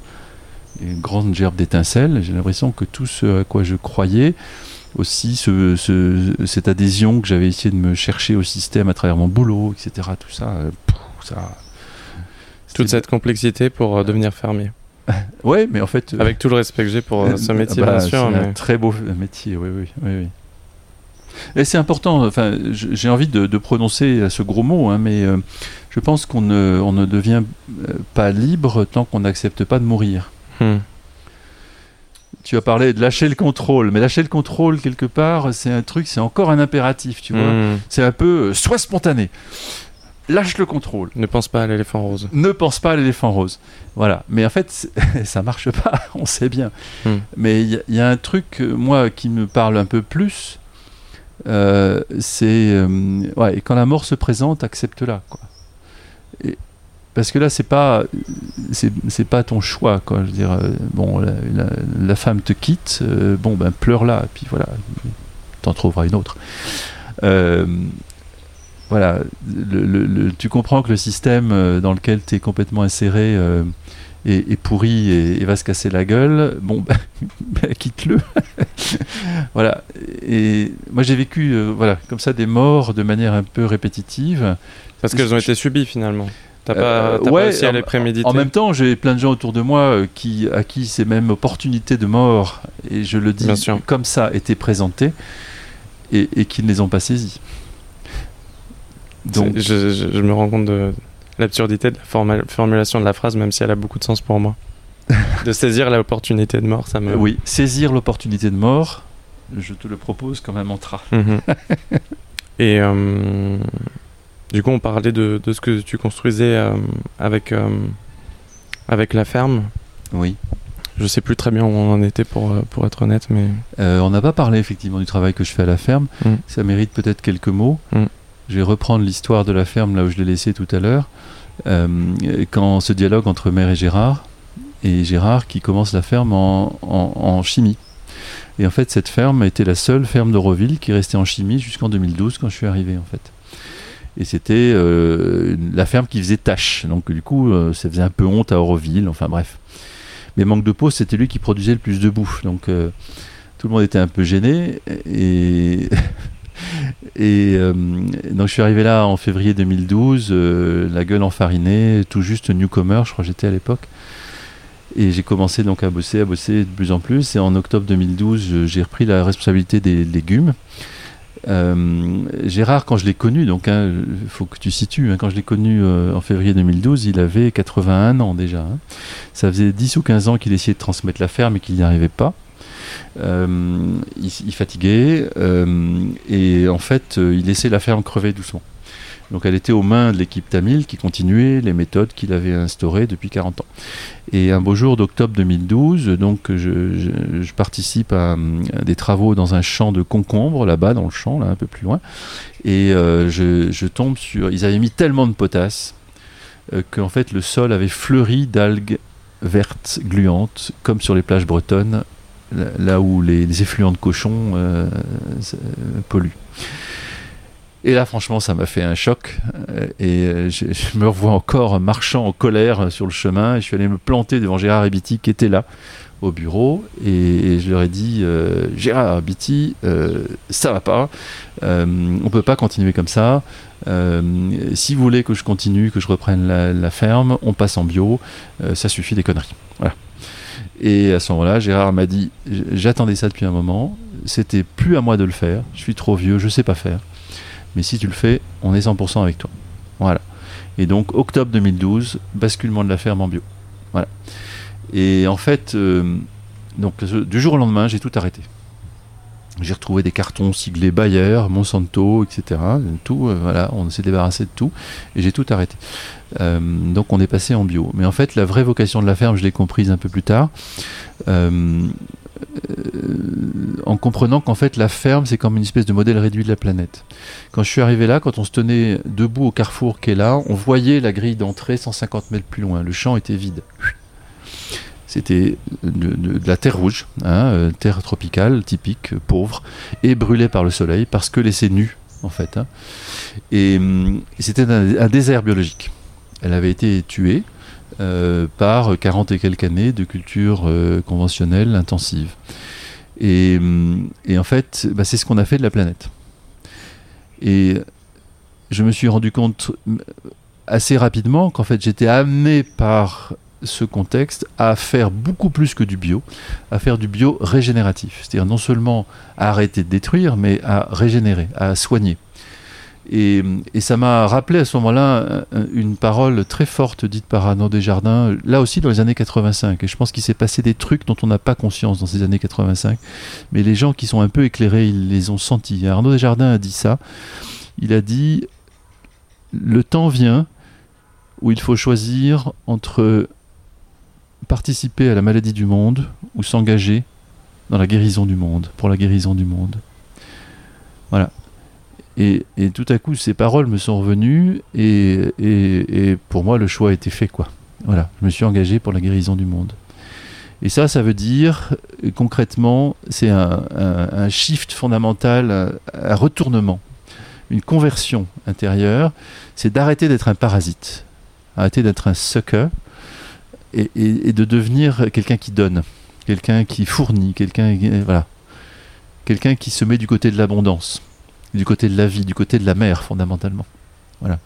des grandes gerbes d'étincelles. J'ai l'impression que tout ce à quoi je croyais, aussi ce, ce- cette adhésion que j'avais essayé de me chercher au système à travers mon boulot, etc. Tout ça, ça. Toute cette complexité pour euh, devenir fermier. (laughs) Ouais, mais en fait. euh, Avec tout le respect que j'ai pour euh, ce métier, bah, bien sûr. Un très beau métier, oui, oui, oui. oui. Et c'est important, enfin, j'ai envie de, de prononcer ce gros mot, hein, mais euh, je pense qu'on ne, on ne devient pas libre tant qu'on n'accepte pas de mourir. Hmm. Tu as parlé de lâcher le contrôle, mais lâcher le contrôle, quelque part, c'est un truc, c'est encore un impératif, tu vois. Hmm. C'est un peu, euh, sois spontané, lâche le contrôle. Ne pense pas à l'éléphant rose. Ne pense pas à l'éléphant rose. Voilà. Mais en fait, (laughs) ça marche pas, (laughs) on sait bien. Hmm. Mais il y, a- il y a un truc, euh, moi, qui me parle un peu plus. euh, c'est. euh, ouais, et quand la mort se présente, accepte-la. Quoi. Et- parce que là, c'est pas. C'est c'est pas ton choix, quoi. Je veux dire, euh, bon, la, la- la femme te quitte, bon, ben, pleure-la, et puis voilà, t'en trouveras une autre. Voilà, le- le- le- tu comprends que le système euh, dans lequel tu es complètement inséré euh, est, est pourri et, et va se casser la gueule. Bon, (laughs) ben, quitte-le. (laughs) voilà. Et moi, j'ai vécu euh, voilà, comme ça des morts de manière un peu répétitive. Parce qu'elles ont été subies finalement. T'as pas, Euh, pas ouais, réussi à les préméditer. En même temps, j'ai plein de gens autour de moi qui, à qui ces mêmes opportunités de mort, et je le dis comme ça, étaient présentées et, et qui ne les ont pas saisies. Donc, je, je- je me rends compte de l'absurdité de la formulation de la phrase, même si elle a beaucoup de sens pour moi. (laughs) de saisir l'opportunité de mort, ça me. oui, saisir l'opportunité de mort, je te le propose comme un mantra. Mhm. (laughs) Et euh, du coup, on parlait de, de ce que tu construisais euh, avec, euh, avec la ferme. Oui. Je sais plus très bien où on en était pour, pour être honnête, mais on n'a pas parlé effectivement du travail que je fais à la ferme. Mm. Ça mérite peut-être quelques mots. Mm. Je vais reprendre l'histoire de la ferme là où je l'ai laissé tout à l'heure. Euh, quand ce dialogue entre mère et Gérard, et Gérard qui commence la ferme en, chimie. Et en fait, cette ferme été la seule ferme d'Auroville qui restait en chimie jusqu'en 2012 quand je suis arrivé en fait. Et c'était euh, la ferme qui faisait tâche. Donc du coup, euh, ça faisait un peu honte à Auroville. Enfin bref. Mais manque de peau, c'était lui qui produisait le plus de bouffe. Donc tout le monde était un peu gêné. Et, (laughs) et euh, donc je suis arrivé là en février 2012, euh, la gueule enfarinée, tout juste newcomer, je crois que j'étais à l'époque. Et j'ai commencé donc à bosser, à bosser de plus en plus. Et en octobre 2012, je- j'ai repris la responsabilité des légumes. Euh, Gérard, quand je l'ai connu, donc il faut que tu situes, hein, quand je l'ai connu euh, en février 2012, il avait 81 ans déjà. hein. Ça faisait 10 ou 15 ans qu'il essayait de transmettre la ferme et qu'il n'y arrivait pas. Euh, il, il fatiguait euh, et en fait, euh, il laissait la ferme crever doucement. Donc elle était aux mains de l'équipe Tamil qui continuait les méthodes qu'il avait instaurées depuis 40 ans. Et un beau jour d'octobre 2012, donc je, je- participe à, des travaux dans un champ de concombres là-bas dans le champ, là un peu plus loin, et je, je tombe sur. Ils avaient mis tellement de potasse euh, qu'en fait le sol avait fleuri d'algues vertes gluantes, comme sur les plages bretonnes, là, où les, effluents de cochons euh, euh, polluent. Et là, franchement, ça m'a fait un choc. Euh, et euh, je, me revois encore marchant en colère sur le chemin. Et je suis allé me planter devant Gérard Ebiti qui était là au bureau. Et, je leur ai dit euh, Gérard Ebiti, ça va pas. on peut pas continuer comme ça. si vous voulez que je continue, que je reprenne la, ferme, on passe en bio. ça suffit des conneries. Voilà. Et à ce moment-là, Gérard m'a dit J'attendais ça depuis un moment. C'était plus à moi de le faire. Je suis trop vieux, je sais pas faire mais si tu le fais, on est 100% avec toi. Voilà. Et donc, octobre 2012, basculement de la ferme en bio. Voilà. Et en fait, euh, donc, du jour au lendemain, j'ai tout arrêté. J'ai retrouvé des cartons siglés Bayer, Monsanto, etc. Tout, euh, voilà, on s'est débarrassé de tout et j'ai tout arrêté. Euh, donc on est passé en bio. Mais en fait, la vraie vocation de la ferme, je l'ai comprise un peu plus tard en comprenant qu'en fait la ferme c'est comme une espèce de modèle réduit de la planète. Quand je suis arrivé là, quand on se tenait debout au carrefour qui est là, on voyait la grille d'entrée 150 mètres plus loin. Le champ était vide. C'était de, la terre rouge, hein, euh, terre tropicale typique, pauvre, et brûlée par le soleil parce que laissée nue en fait. Hein. Et, hum, c'était un, désert biologique. Elle avait été tuée. Euh, par 40 et quelques années de culture euh, conventionnelle intensive. Et, en fait, bah, c'est ce qu'on a fait de la planète. Et je me suis rendu compte assez rapidement qu'en fait j'étais amené par ce contexte à faire beaucoup plus que du bio, à faire du bio régénératif. C'est-à-dire non seulement à arrêter de détruire, mais à régénérer, à soigner. Et, ça m'a rappelé à ce moment-là une parole très forte dite par Arnaud Desjardins, là aussi dans les années 85. Et je pense qu'il s'est passé des trucs dont on n'a pas conscience dans ces années 85. Mais les gens qui sont un peu éclairés, ils les ont sentis. Arnaud Desjardins a dit ça. Il a dit Le temps vient où il faut choisir entre participer à la maladie du monde ou s'engager dans la guérison du monde, pour la guérison du monde. Voilà. Et, tout à coup, ces paroles me sont revenues et, pour moi, le choix a été fait. Quoi. Voilà, je me suis engagé pour la guérison du monde. Et ça, ça veut dire, concrètement, c'est un, shift fondamental, un, retournement, une conversion intérieure. C'est d'arrêter d'être un parasite, arrêter d'être un sucker et, et de devenir quelqu'un qui donne, quelqu'un qui fournit, quelqu'un voilà, quelqu'un qui se met du côté de l'abondance du côté de la vie, du côté de la mer fondamentalement. Voilà.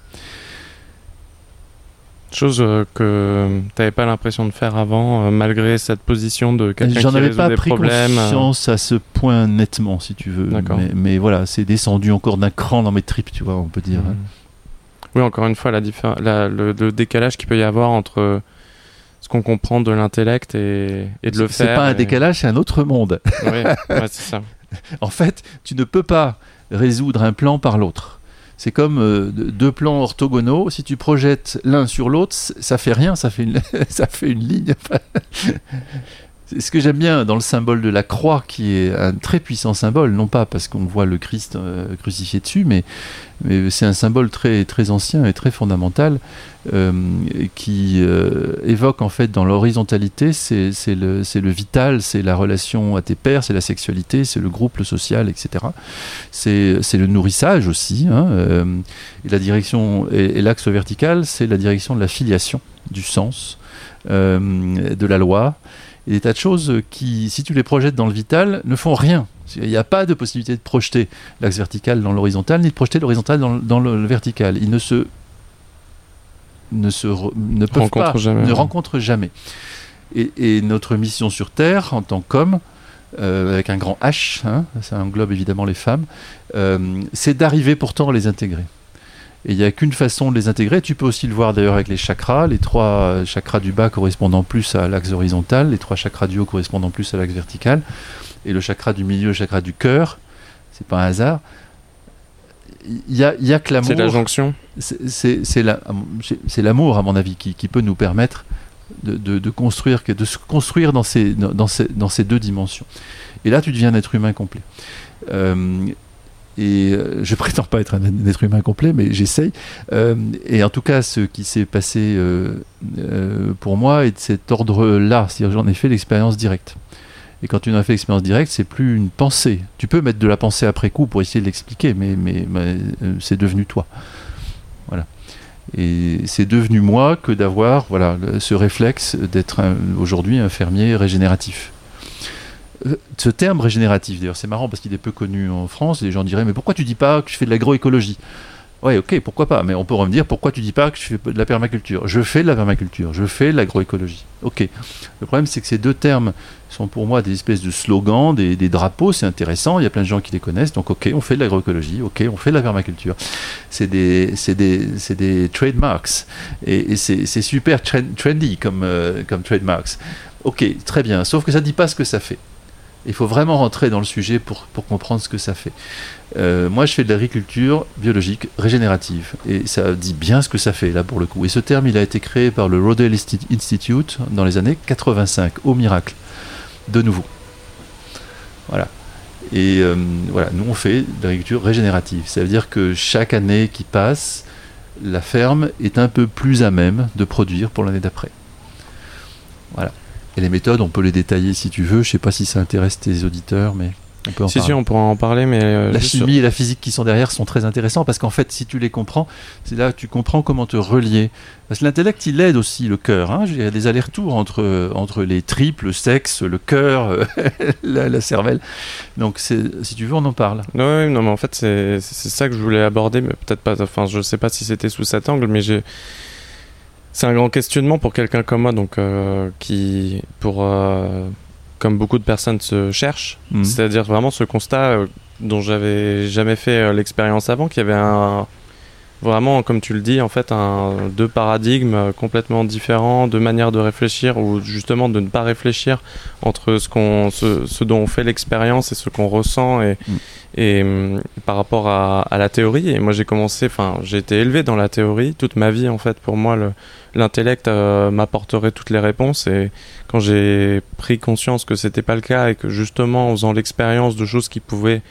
Chose euh, que tu n'avais pas l'impression de faire avant, euh, malgré cette position de quelqu'un J'en avais pas pris conscience à ce point nettement, si tu veux. Mais, mais, voilà, c'est descendu encore d'un cran dans mes tripes, tu vois, on peut dire. Hein. Oui, encore une fois, la la, le, décalage qu'il peut y avoir entre ce qu'on comprend de l'intellect et, et, de le faire. C'est pas un décalage, c'est un autre monde. (laughs) Oui, (laughs) ouais, c'est ça. en fait, tu ne peux pas résoudre un plan par l'autre. C'est comme euh, deux plans orthogonaux. Si tu projettes l'un sur l'autre, ça fait rien, ça fait une, (laughs) ça fait une ligne. Ce que j'aime bien dans le symbole de la croix, qui est un très puissant symbole, non pas parce qu'on voit le Christ euh, crucifié dessus, mais, c'est un symbole très, très ancien et très fondamental euh, qui euh, évoque en fait dans l'horizontalité, c'est le, vital, c'est la relation à tes pères, c'est la sexualité, c'est le groupe, le social, etc. C'est le nourrissage aussi. Hein, et la direction et l'axe vertical, c'est la direction de la filiation, du sens, de la loi et des tas de choses qui, si tu les projettes dans le vital, ne font rien. Il n'y a pas de possibilité de projeter l'axe vertical dans l'horizontal, ni de projeter l'horizontal dans, le vertical. Ils ne se ne se ne peuvent pas, jamais. ne rencontrent jamais. Et, notre mission sur Terre, en tant qu'homme, euh, avec un grand H, hein, ça englobe évidemment les femmes, euh, c'est d'arriver pourtant à les intégrer. Et il n'y a qu'une façon de les intégrer. Tu peux aussi le voir d'ailleurs avec les chakras, les trois chakras du bas correspondant plus à l'axe horizontal, les trois chakras du haut correspondant plus à l'axe vertical, et le chakra du milieu, le chakra du cœur. C'est pas un hasard. Il y a, y a que l'amour. C'est la jonction. C'est l'amour, à mon avis, qui, qui, peut nous permettre de, de, de, construire, de se construire dans ces, dans, ces, dans ces deux dimensions. Et là, tu deviens un être humain complet. Euh, et euh, je (laughs) prétends pas être un, être humain complet, mais j'essaye. Euh, et en tout cas, ce qui s'est passé euh, pour moi est de cet ordre-là. C'est-à-dire, j'en ai fait l'expérience directe. Et quand tu en as fait expérience directe, c'est plus une pensée. Tu peux mettre de la pensée après coup pour essayer de l'expliquer, mais, mais, c'est devenu toi. Voilà. Et c'est devenu moi que d'avoir voilà, ce réflexe d'être aujourd'hui un fermier régénératif. Ce terme régénératif, d'ailleurs, c'est marrant parce qu'il est peu connu en France. Les gens diraient Mais pourquoi tu dis pas que je fais de l'agroécologie? Ouais, ok, pourquoi pas. Mais on peut me dire Pourquoi tu dis pas que je fais de la permaculture? Je fais de la permaculture, je fais de l'agroécologie. Ok. Le problème, c'est que ces deux termes sont pour moi des espèces de slogans, des, drapeaux. C'est intéressant. Il y a plein de gens qui les connaissent. Donc, ok, on fait de l'agroécologie. Ok, on fait de la permaculture. C'est des, des, des trademarks. Et, c'est super tren- trendy euh, comme trademarks. Ok, très bien. Sauf que ça ne dit pas ce que ça fait. Il faut vraiment rentrer dans le sujet pour, comprendre ce que ça fait. Euh, moi, je fais de l'agriculture biologique régénérative. Et ça dit bien ce que ça fait, là, pour le coup. Et ce terme, il a été créé par le Rodale Insti- Institute dans les années 85, au miracle. De nouveau. Voilà. Et euh, voilà, nous, on fait de l'agriculture régénérative. Ça veut dire que chaque année qui passe, la ferme est un peu plus à même de produire pour l'année d'après. Voilà. Et les méthodes, on peut les détailler si tu veux. Je sais pas si ça intéresse tes auditeurs, mais on peut en Si, parler. si, on pourra en parler, mais. euh, La sur- chimie et la physique qui sont derrière sont très intéressants parce qu'en fait, si tu les comprends, c'est là que tu comprends comment te relier. Parce que l'intellect, il aide aussi le cœur. hein. Il y a des allers-retours entre, entre les tripes, le sexe, le cœur, (laughs) la, la cervelle. Donc, si tu veux, on en parle. Ouais, non, mais en fait, c'est c'est ça que je voulais aborder, mais peut-être pas. Enfin, je sais pas si c'était sous cet angle, mais j'ai. C'est un grand questionnement pour quelqu'un comme moi, donc euh, qui, pour euh, comme beaucoup de personnes se cherchent, Mhm. c'est-à-dire vraiment ce constat euh, dont j'avais jamais fait l'expérience avant, qu'il y avait un vraiment, comme tu le dis, en fait, un deux paradigmes euh, complètement différents, deux manières de réfléchir, ou justement de ne pas réfléchir entre ce qu'on, ce, ce dont on fait l'expérience et ce qu'on ressent et, Mm. et hum, par rapport à, à la théorie. Et moi, j'ai commencé, enfin, j'ai été élevé dans la théorie toute ma vie. En fait, pour moi, le, l'intellect euh, m'apporterait toutes les réponses. Et quand j'ai pris conscience que c'était pas le cas et que justement, en faisant l'expérience de choses qui pouvaient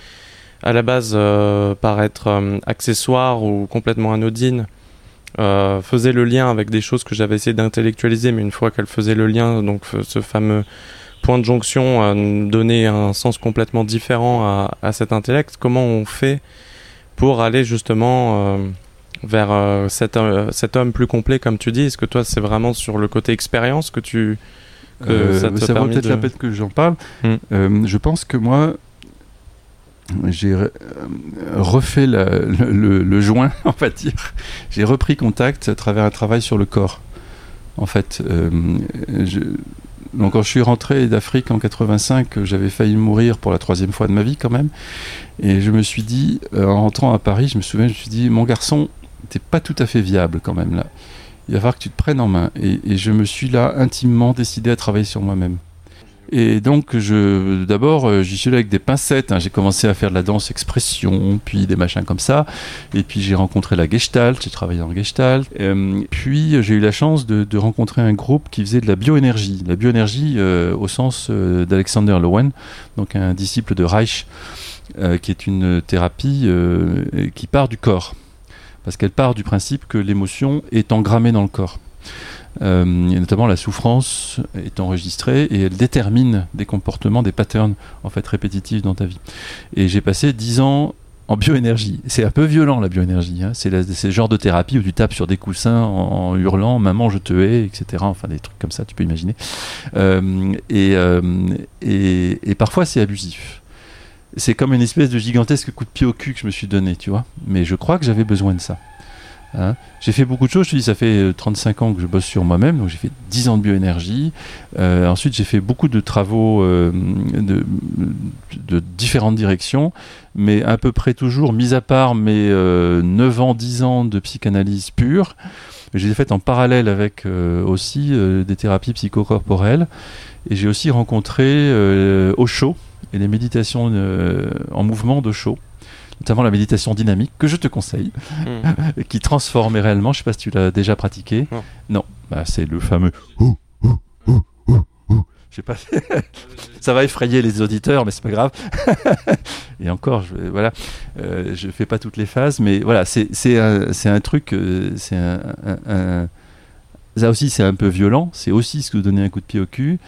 à la base euh, paraître euh, accessoires ou complètement anodines, euh, faisait le lien avec des choses que j'avais essayé d'intellectualiser, mais une fois qu'elle faisait le lien, donc ce fameux point de jonction euh, donnait un sens complètement différent à, à cet intellect. Comment on fait pour aller justement euh, vers cet, cet homme plus complet, comme tu dis? Est-ce que toi, c'est vraiment sur le côté expérience que tu que ça ça vaut peut-être de- la peine que j'en parle. Mm. Euh, je pense que moi, j'ai euh, refait le, joint, (laughs) on va dire. J'ai repris contact à travers un travail sur le corps. En fait, euh, donc quand je suis rentré d'Afrique en 85, j'avais failli mourir pour la troisième fois de ma vie quand même. Et je me suis dit, euh, en rentrant à Paris, je me souviens, je me suis dit, mon garçon, t'es pas tout à fait viable quand même là. Il va falloir que tu te prennes en main. Et je me suis là intimement décidé à travailler sur moi-même. Et donc, je, d'abord, euh, j'y suis allé avec des pincettes. hein. J'ai commencé à faire de la danse expression, puis des machins comme ça. Et puis, j'ai rencontré la Gestalt. J'ai travaillé en Gestalt. Euh, puis, j'ai eu la chance de, rencontrer un groupe qui faisait de la bioénergie. La bioénergie euh, au sens d'Alexander Lowen, donc un disciple de Reich, qui est une thérapie qui part du corps. Parce qu'elle part du principe que l'émotion est engrammée dans le corps. Euh, notamment la souffrance est enregistrée et elle détermine des comportements, des patterns en fait répétitifs dans ta vie. Et j'ai passé 10 ans en bioénergie. C'est un peu violent la bioénergie. hein. C'est le genre de thérapie où tu tapes sur des coussins en, hurlant "maman je te hais", etc. Enfin des trucs comme ça, tu peux imaginer. Euh, euh, et, et parfois c'est abusif. C'est comme une espèce de gigantesque coup de pied au cul que je me suis donné, tu vois. Mais je crois que j'avais besoin de ça. Hein. J'ai fait beaucoup de choses, je te dis, ça fait euh, 35 ans que je bosse sur moi-même, donc j'ai fait 10 ans de bioénergie. Euh, ensuite, j'ai fait beaucoup de travaux euh, de, différentes directions, mais à peu près toujours, mis à part mes euh, 9 ans, 10 ans de psychanalyse pure, je les ai faites en parallèle avec euh, aussi euh, des thérapies psychocorporelles. Et j'ai aussi rencontré euh, Osho et les méditations euh, en mouvement d'Osho notamment la méditation dynamique que je te conseille Hmm. (laughs) qui transforme réellement. Je sais pas si tu l'as déjà pratiqué. Non. Bah, c'est le fameux. ouh, ouh, ouh, ouh, ouh. Je sais pas. (laughs) Ça va effrayer les auditeurs, mais c'est pas grave. (laughs) Et encore, je, voilà, euh, je fais pas toutes les phases, mais voilà, c'est un, truc, euh, c'est un, un- un- ça aussi c'est un peu violent. C'est aussi ce que donner un coup de pied au cul.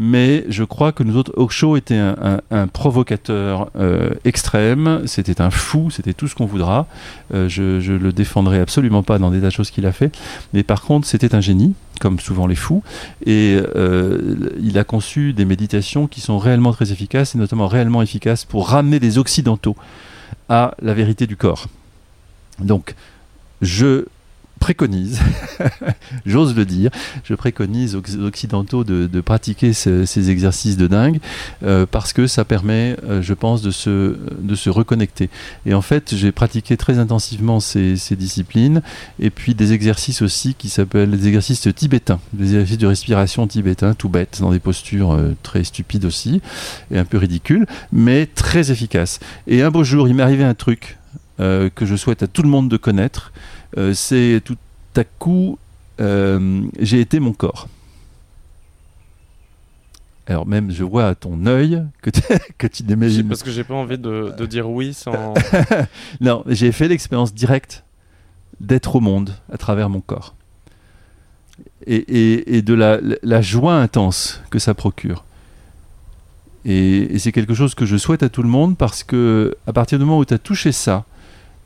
Mais je crois que nous autres, Osho était un, provocateur euh, extrême, c'était un fou, c'était tout ce qu'on voudra. Euh, je, je le défendrai absolument pas dans des tas de choses qu'il a fait, mais par contre, c'était un génie, comme souvent les fous, et euh, il a conçu des méditations qui sont réellement très efficaces, et notamment réellement efficaces pour ramener les Occidentaux à la vérité du corps. Donc, je préconise, (laughs) j'ose le dire, je préconise aux occidentaux de, pratiquer ces exercices de dingue euh, parce que ça permet, euh, je pense, de se, de se reconnecter. Et en fait, j'ai pratiqué très intensivement ces, disciplines et puis des exercices aussi qui s'appellent des exercices tibétains, des exercices de respiration tibétains, tout bêtes, dans des postures euh, très stupides aussi et un peu ridicules, mais très efficaces. Et un beau jour, il m'est arrivé un truc que je souhaite à tout le monde de connaître. Euh, c'est tout à coup, euh, j'ai été mon corps. Alors même, je vois à ton œil que, (laughs) que tu n'imagines... Parce que j'ai pas envie de, dire oui sans... (laughs) non, j'ai fait l'expérience directe d'être au monde à travers mon corps. Et, de la, joie intense que ça procure. Et, et c'est quelque chose que je souhaite à tout le monde parce que à partir du moment où tu as touché ça,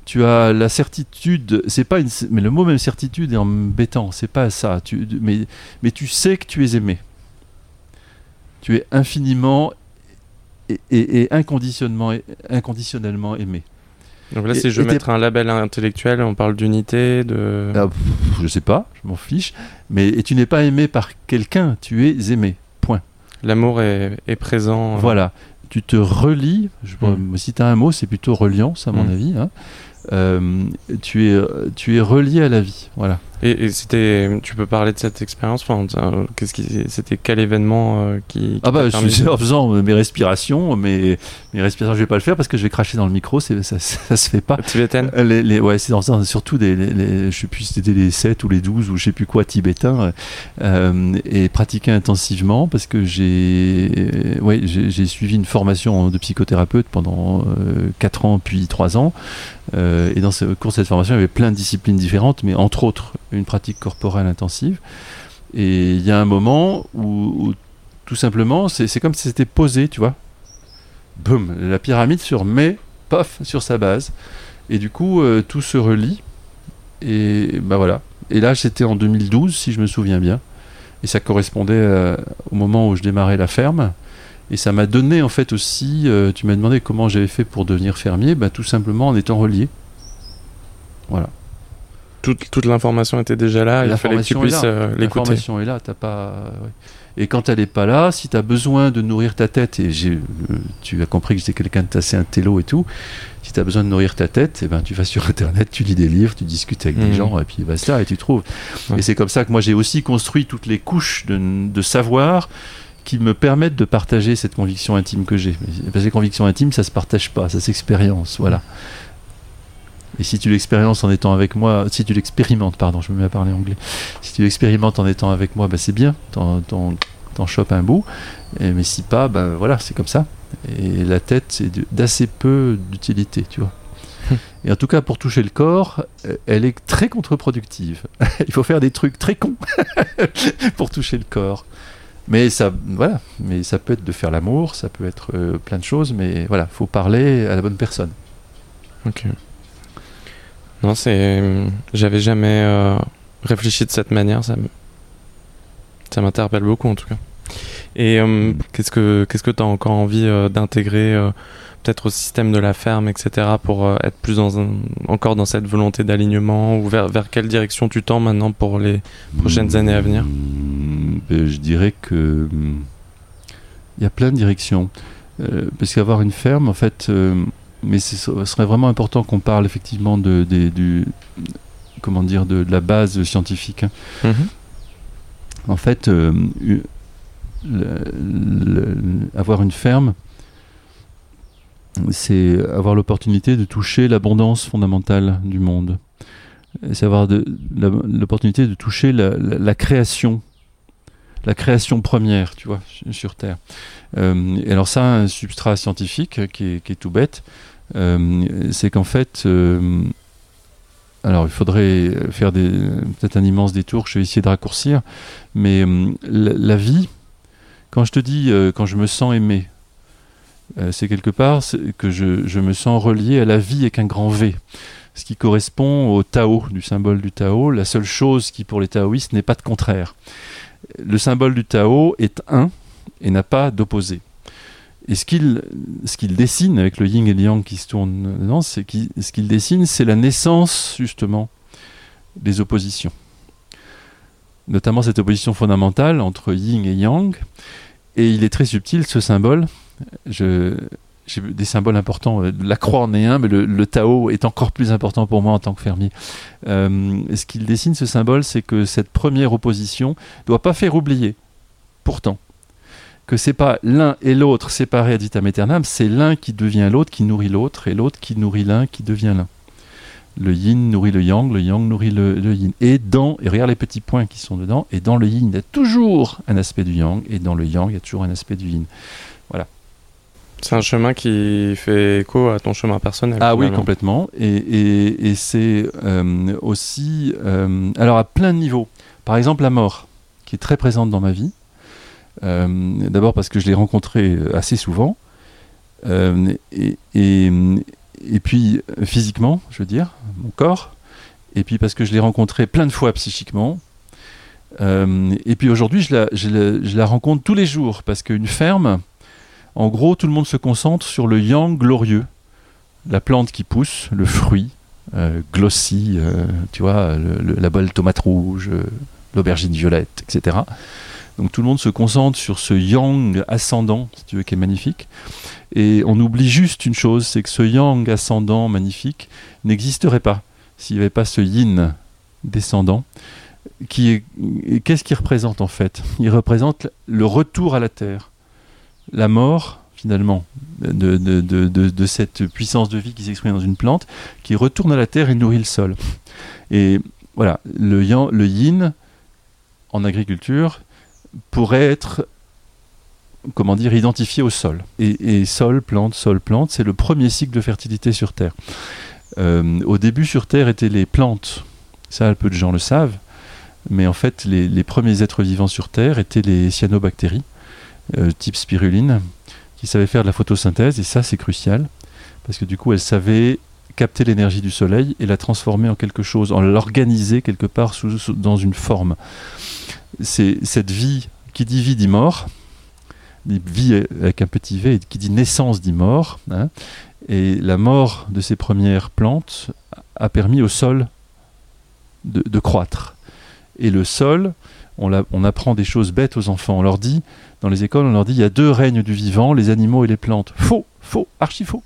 tu as la certitude, c'est pas une, mais le mot même certitude est embêtant, c'est pas ça, tu, mais, mais tu sais que tu es aimé. Tu es infiniment et, et, inconditionnellement, inconditionnellement aimé. Donc là, si je veux mettre un label intellectuel, on parle d'unité, de... Ah, je sais pas, je m'en fiche, mais et tu n'es pas aimé par quelqu'un, tu es aimé, point. L'amour est, est, présent. Voilà, tu te relis, je, hmm. si tu as un mot, c'est plutôt reliance à mon hmm. avis, hein. Euh, tu, es, tu es relié à la vie. Voilà. Et, c'était, tu peux parler de cette expérience enfin, Qu'est-ce qui, c'était quel événement euh, qui, Ah bah, je en faisant mes respirations, mes, mes respirations, je vais pas le faire parce que je vais cracher dans le micro, c'est, ça, ça, se fait pas. Tibétaine. Euh, les, les, ouais, c'est dans, surtout des, les, je sais plus c'était les 7 ou les 12 ou je sais plus quoi tibétains euh, et pratiquer intensivement parce que j'ai, ouais, j'ai, suivi une formation de psychothérapeute pendant 4 ans puis 3 ans. et dans ce cours cette formation, il y avait plein de disciplines différentes, mais entre autres une pratique corporelle intensive. Et il y a un moment où, tout simplement, c'est comme si c'était posé, tu vois. Boum, la pyramide se remet, pof, sur sa base. Et du coup, euh, tout se relie. Et bah voilà. Et là, c'était en 2012, si je me souviens bien. Et ça correspondait euh, au moment où je démarrais la ferme. Et ça m'a donné en fait aussi, euh, tu m'as demandé comment j'avais fait pour devenir fermier, bah, tout simplement en étant relié. Voilà toute, l'information était déjà là, il fallait que tu puisses euh, l'écouter. L'information est là, t'as pas. Et quand elle n'est pas là, si tu as besoin de nourrir ta tête, et j'ai, euh, tu as compris que j'étais quelqu'un de assez intello et tout, si tu as besoin de nourrir ta tête, et eh ben, tu vas sur Internet, tu lis des livres, tu discutes avec des mmh. gens, et puis basta, et tu trouves. Et c'est comme ça que moi j'ai aussi construit toutes les couches de, de savoir qui me permettent de partager cette conviction intime que j'ai. Parce que les convictions intimes, ça se partage pas, ça s'expérience, voilà. Et si tu l'expériences en étant avec moi, si tu l'expérimentes, pardon, je me mets à parler anglais, si tu l'expérimentes en étant avec moi, bah, c'est bien, t'en chopes un bout, et, mais si pas, ben voilà, c'est comme ça. Et la tête, c'est d'assez peu d'utilité, tu vois. (laughs) Et en tout cas, pour toucher le corps, euh, elle est très contre-productive. (laughs) Il faut faire des trucs très cons (laughs) pour toucher le corps. Mais ça, voilà, mais ça peut être de faire l'amour, ça peut être euh, plein de choses, mais voilà, faut parler à la bonne personne. Ok. Non, c'est. J'avais jamais euh, réfléchi de cette manière. Ça, ça m'interpelle beaucoup en tout cas. Et euh, qu'est-ce que qu'est-ce que tu as encore envie euh, d'intégrer peut-être au système de la ferme, etc., pour être plus dans encore dans cette volonté d'alignement ou vers, vers quelle direction tu tends maintenant pour les prochaines années à venir? Mmh, ben, Je dirais que mmh, il y a plein de directions. parce qu'avoir une ferme, en fait, mais ce serait vraiment important qu'on parle effectivement de, du, comment dire, de, la base scientifique. Hein. Mm-hmm. En fait, euh, avoir une ferme, c'est avoir l'opportunité de toucher l'abondance fondamentale du monde. C'est avoir l'opportunité de toucher la, création, la création première, tu vois, sur Terre. Euh, et alors ça, un substrat scientifique qui est tout bête, c'est qu'en fait, euh, alors il faudrait faire peut-être un immense détour que je vais essayer de raccourcir, mais euh, la, vie, Quand je te dis, euh, quand je me sens aimé, euh, c'est quelque part que je, je, me sens relié à la vie avec un grand V, ce qui correspond au Tao, du symbole du Tao, la seule chose qui pour les taoïstes n'est pas de contraire. Le symbole du Tao est un et n'a pas d'opposé. Et ce qu'il ce qu'il dessine avec le yin et le yang qui se tournent dedans, c'est ce qu'il dessine, c'est la naissance justement des oppositions. Notamment cette opposition fondamentale entre yin et yang. Et il est très subtil ce symbole. Je, j'ai des symboles importants. La croix en est un, mais le, Tao est encore plus important pour moi en tant que fermier. Euh, ce qu'il dessine, ce symbole, c'est que cette première opposition ne doit pas faire oublier, pourtant, que c'est pas l'un et l'autre séparés à vitam aeternam, c'est l'un qui devient l'autre, qui nourrit l'autre, et l'autre qui nourrit l'un, qui devient l'un. Le yin nourrit le yang, le yang nourrit le, yin. Et dans, et regarde les petits points qui sont dedans, et dans le yin, il y a toujours un aspect du yang, et dans le yang, il y a toujours un aspect du yin. Voilà. C'est un chemin qui fait écho à ton chemin personnel. Ah oui, complètement. Et, c'est euh, aussi, euh, alors à plein de niveaux. Par exemple, la mort, qui est très présente dans ma vie. Euh, d'abord parce que je l'ai rencontré assez souvent. et, et puis physiquement, je veux dire, mon corps, et puis parce que je l'ai rencontré plein de fois psychiquement. Euh, et puis aujourd'hui, je la, rencontre tous les jours, parce qu'une ferme, en gros, tout le monde se concentre sur le yang glorieux, la plante qui pousse, le fruit, euh, glossy, euh, tu vois, la belle tomate rouge, l'aubergine violette, etc. Donc tout le monde se concentre sur ce yang ascendant, si tu veux, qui est magnifique. Et on oublie juste une chose, c'est que ce yang ascendant magnifique n'existerait pas s'il n'y avait pas ce yin descendant. Qu'est-ce qu'il représente en fait? Il représente le retour à la terre, la mort finalement de cette puissance de vie qui s'exprime dans une plante, qui retourne à la terre et nourrit le sol. Et voilà, le, yang, le yin en agriculture pourrait être comment dire, identifié au sol. Et, sol, plante, sol, plante, c'est le premier cycle de fertilité sur Terre. Euh, au début, sur Terre étaient les plantes. Ça, peu de gens le savent. Mais en fait, les, premiers êtres vivants sur Terre étaient les cyanobactéries, euh, type spiruline, qui savaient faire de la photosynthèse. Et ça, c'est crucial. Parce que du coup, elles savaient capter l'énergie du soleil et la transformer en quelque chose, en l'organiser quelque part dans une forme. C'est cette vie qui dit vie dit mort, vie avec un petit v, qui dit naissance dit mort. Hein. et la mort de ces premières plantes a permis au sol de, croître. Et le sol, on, apprend des choses bêtes aux enfants. On leur dit, dans les écoles, on leur dit il y a deux règnes du vivant, les animaux et les plantes. Faux, faux, archi faux.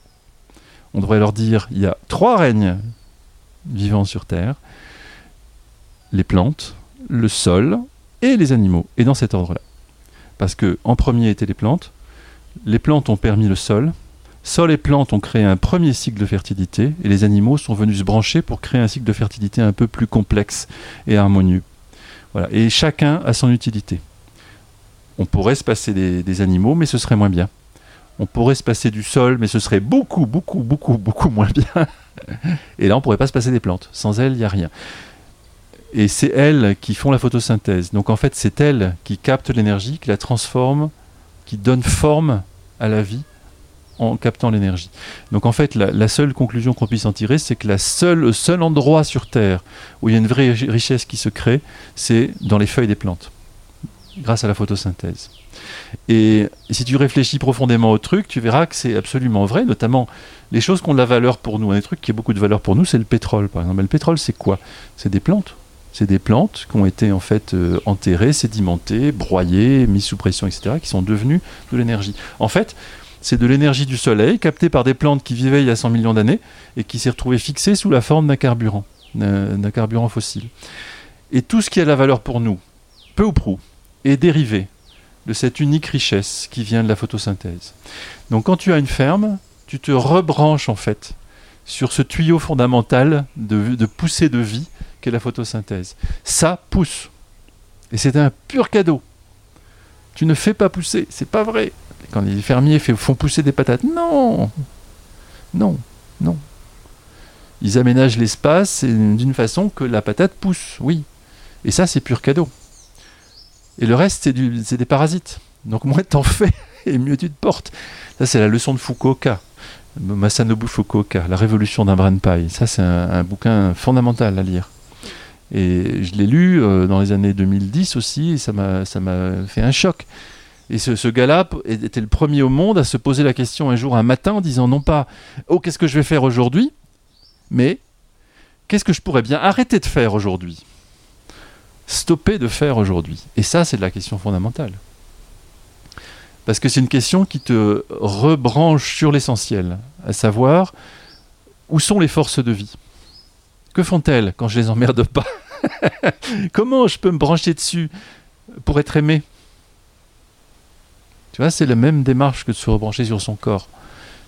On devrait leur dire il y a trois règnes vivants sur Terre les plantes, le sol et les animaux. Et dans cet ordre-là. Parce que en premier étaient les plantes, les plantes ont permis le sol, sol et plantes ont créé un premier cycle de fertilité, et les animaux sont venus se brancher pour créer un cycle de fertilité un peu plus complexe et harmonieux. Voilà. Et chacun a son utilité. On pourrait se passer des, animaux, mais ce serait moins bien. On pourrait se passer du sol, mais ce serait beaucoup, beaucoup, beaucoup, beaucoup moins bien. (laughs) Et là, on pourrait pas se passer des plantes. Sans elles, il n'y a rien et c'est elles qui font la photosynthèse. Donc en fait, c'est elles qui captent l'énergie, qui la transforment, qui donnent forme à la vie en captant l'énergie. Donc en fait, la, seule conclusion qu'on puisse en tirer, c'est que la seule, le seul endroit sur Terre où il y a une vraie richesse qui se crée, c'est dans les feuilles des plantes, grâce à la photosynthèse. Et, si tu réfléchis profondément au truc, tu verras que c'est absolument vrai, notamment les choses qui ont de la valeur pour nous. Un des trucs qui a beaucoup de valeur pour nous, c'est le pétrole, par exemple. le pétrole, c'est quoi? C'est des plantes. C'est des plantes qui ont été en fait euh, enterrées, sédimentées, broyées, mises sous pression, etc., qui sont devenues de l'énergie. En fait, c'est de l'énergie du soleil captée par des plantes qui vivaient il y a 100 millions d'années et qui s'est retrouvée fixée sous la forme d'un carburant, d'un carburant fossile. Et tout ce qui a la valeur pour nous, peu ou prou, est dérivé de cette unique richesse qui vient de la photosynthèse. Donc quand tu as une ferme, tu te rebranches en fait sur ce tuyau fondamental de, poussée de vie la photosynthèse. Ça pousse. Et c'est un pur cadeau. Tu ne fais pas pousser, c'est pas vrai. Quand les fermiers font pousser des patates, non Non, non. Ils aménagent l'espace d'une façon que la patate pousse, oui. Et ça, c'est pur cadeau. Et le reste, c'est des parasites. Donc moins t'en fais, (laughs) et mieux tu te portes. Ça, c'est la leçon de Fukuoka. Masanobu Fukuoka, La révolution d'un brin de paille. Ça, c'est un, bouquin fondamental à lire. Et je l'ai lu euh, dans les années 2010 aussi, et ça m'a fait un choc. Et ce, ce gars-là était le premier au monde à se poser la question un jour, un matin, en disant non pas Oh, qu'est-ce que je vais faire aujourd'hui? Mais qu'est-ce que je pourrais bien arrêter de faire aujourd'hui? Stopper de faire aujourd'hui. Et ça, c'est la question fondamentale. Parce que c'est une question qui te rebranche sur l'essentiel, à savoir où sont les forces de vie? Que font-elles quand je les emmerde pas? (laughs) Comment je peux me brancher dessus pour être aimé? Tu vois, c'est la même démarche que de se rebrancher sur son corps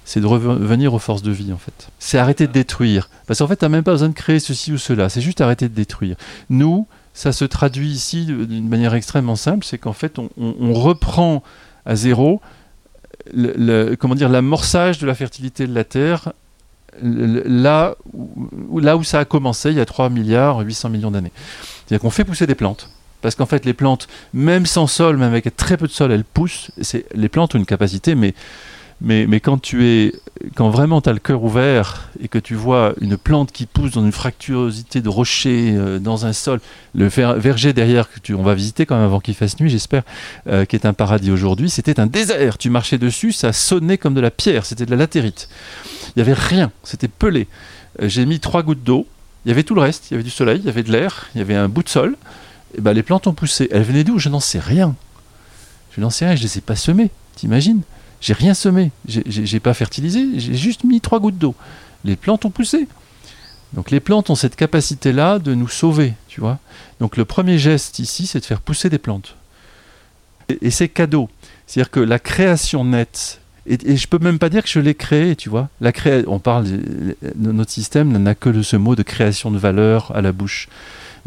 c'est de revenir aux forces de vie en fait. C'est arrêter de détruire. Parce qu'en fait, tu n'as même pas besoin de créer ceci ou cela, c'est juste arrêter de détruire. Nous, ça se traduit ici d'une manière extrêmement simple, c'est qu'en fait, on, reprend à zéro comment dire l'amorçage de la fertilité de la Terre là où, ça a commencé il y a 3 milliards 800 millions d'années. C'est-à-dire qu'on fait pousser des plantes. Parce qu'en fait, les plantes, même sans sol, même avec très peu de sol, elles poussent. Les plantes ont une capacité, mais mais, quand vraiment tu as le cœur ouvert et que tu vois une plante qui pousse dans une fractuosité de rocher, euh, dans un sol, le verger derrière que tu, on va visiter quand même avant qu'il fasse nuit, j'espère, euh, qui est un paradis aujourd'hui, c'était un désert. Tu marchais dessus, ça sonnait comme de la pierre, c'était de la latérite. Il n'y avait rien, c'était pelé. Euh, j'ai mis trois gouttes d'eau, il y avait tout le reste, il y avait du soleil, il y avait de l'air, il y avait un bout de sol. Et ben, les plantes ont poussé. Elles venaient d'où? Je n'en sais rien. Je n'en sais rien, je ne les ai pas semées, t'imagines? J'ai rien semé, j'ai pas fertilisé, j'ai juste mis trois gouttes d'eau. Les plantes ont poussé. Donc les plantes ont cette capacité-là de nous sauver, tu vois. Donc le premier geste ici, c'est de faire pousser des plantes. Et, c'est cadeau. C'est-à-dire que la création nette, et, et, je peux même pas dire que je l'ai créée, tu vois. La cré... On parle, notre système n'a que ce mot de création de valeur à la bouche.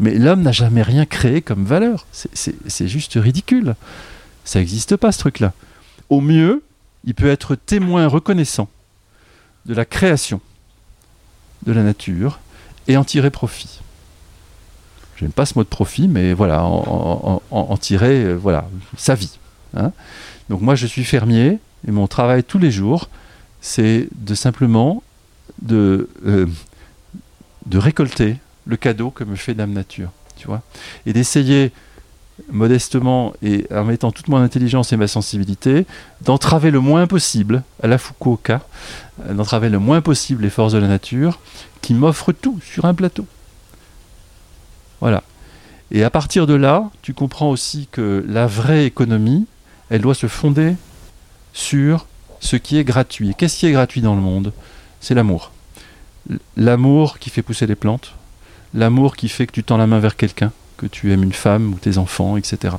Mais l'homme n'a jamais rien créé comme valeur. C'est juste ridicule. Ça n'existe pas ce truc-là. Au mieux, il peut être témoin reconnaissant de la création de la nature et en tirer profit. Je n'aime pas ce mot de profit, mais voilà, en, tirer euh, voilà, sa vie. Hein. Donc moi, je suis fermier et mon travail tous les jours, c'est de simplement de, euh, de récolter le cadeau que me fait Dame Nature, tu vois, et d'essayer modestement et en mettant toute mon intelligence et ma sensibilité, d'entraver le moins possible, à la Fukuoka, euh, d'entraver le moins possible les forces de la nature, qui m'offrent tout sur un plateau. Voilà. Et à partir de là, tu comprends aussi que la vraie économie, elle doit se fonder sur ce qui est gratuit. Qu'est-ce qui est gratuit dans le monde? C'est l'amour. L'amour qui fait pousser les plantes, l'amour qui fait que tu tends la main vers quelqu'un, que tu aimes une femme ou tes enfants, etc.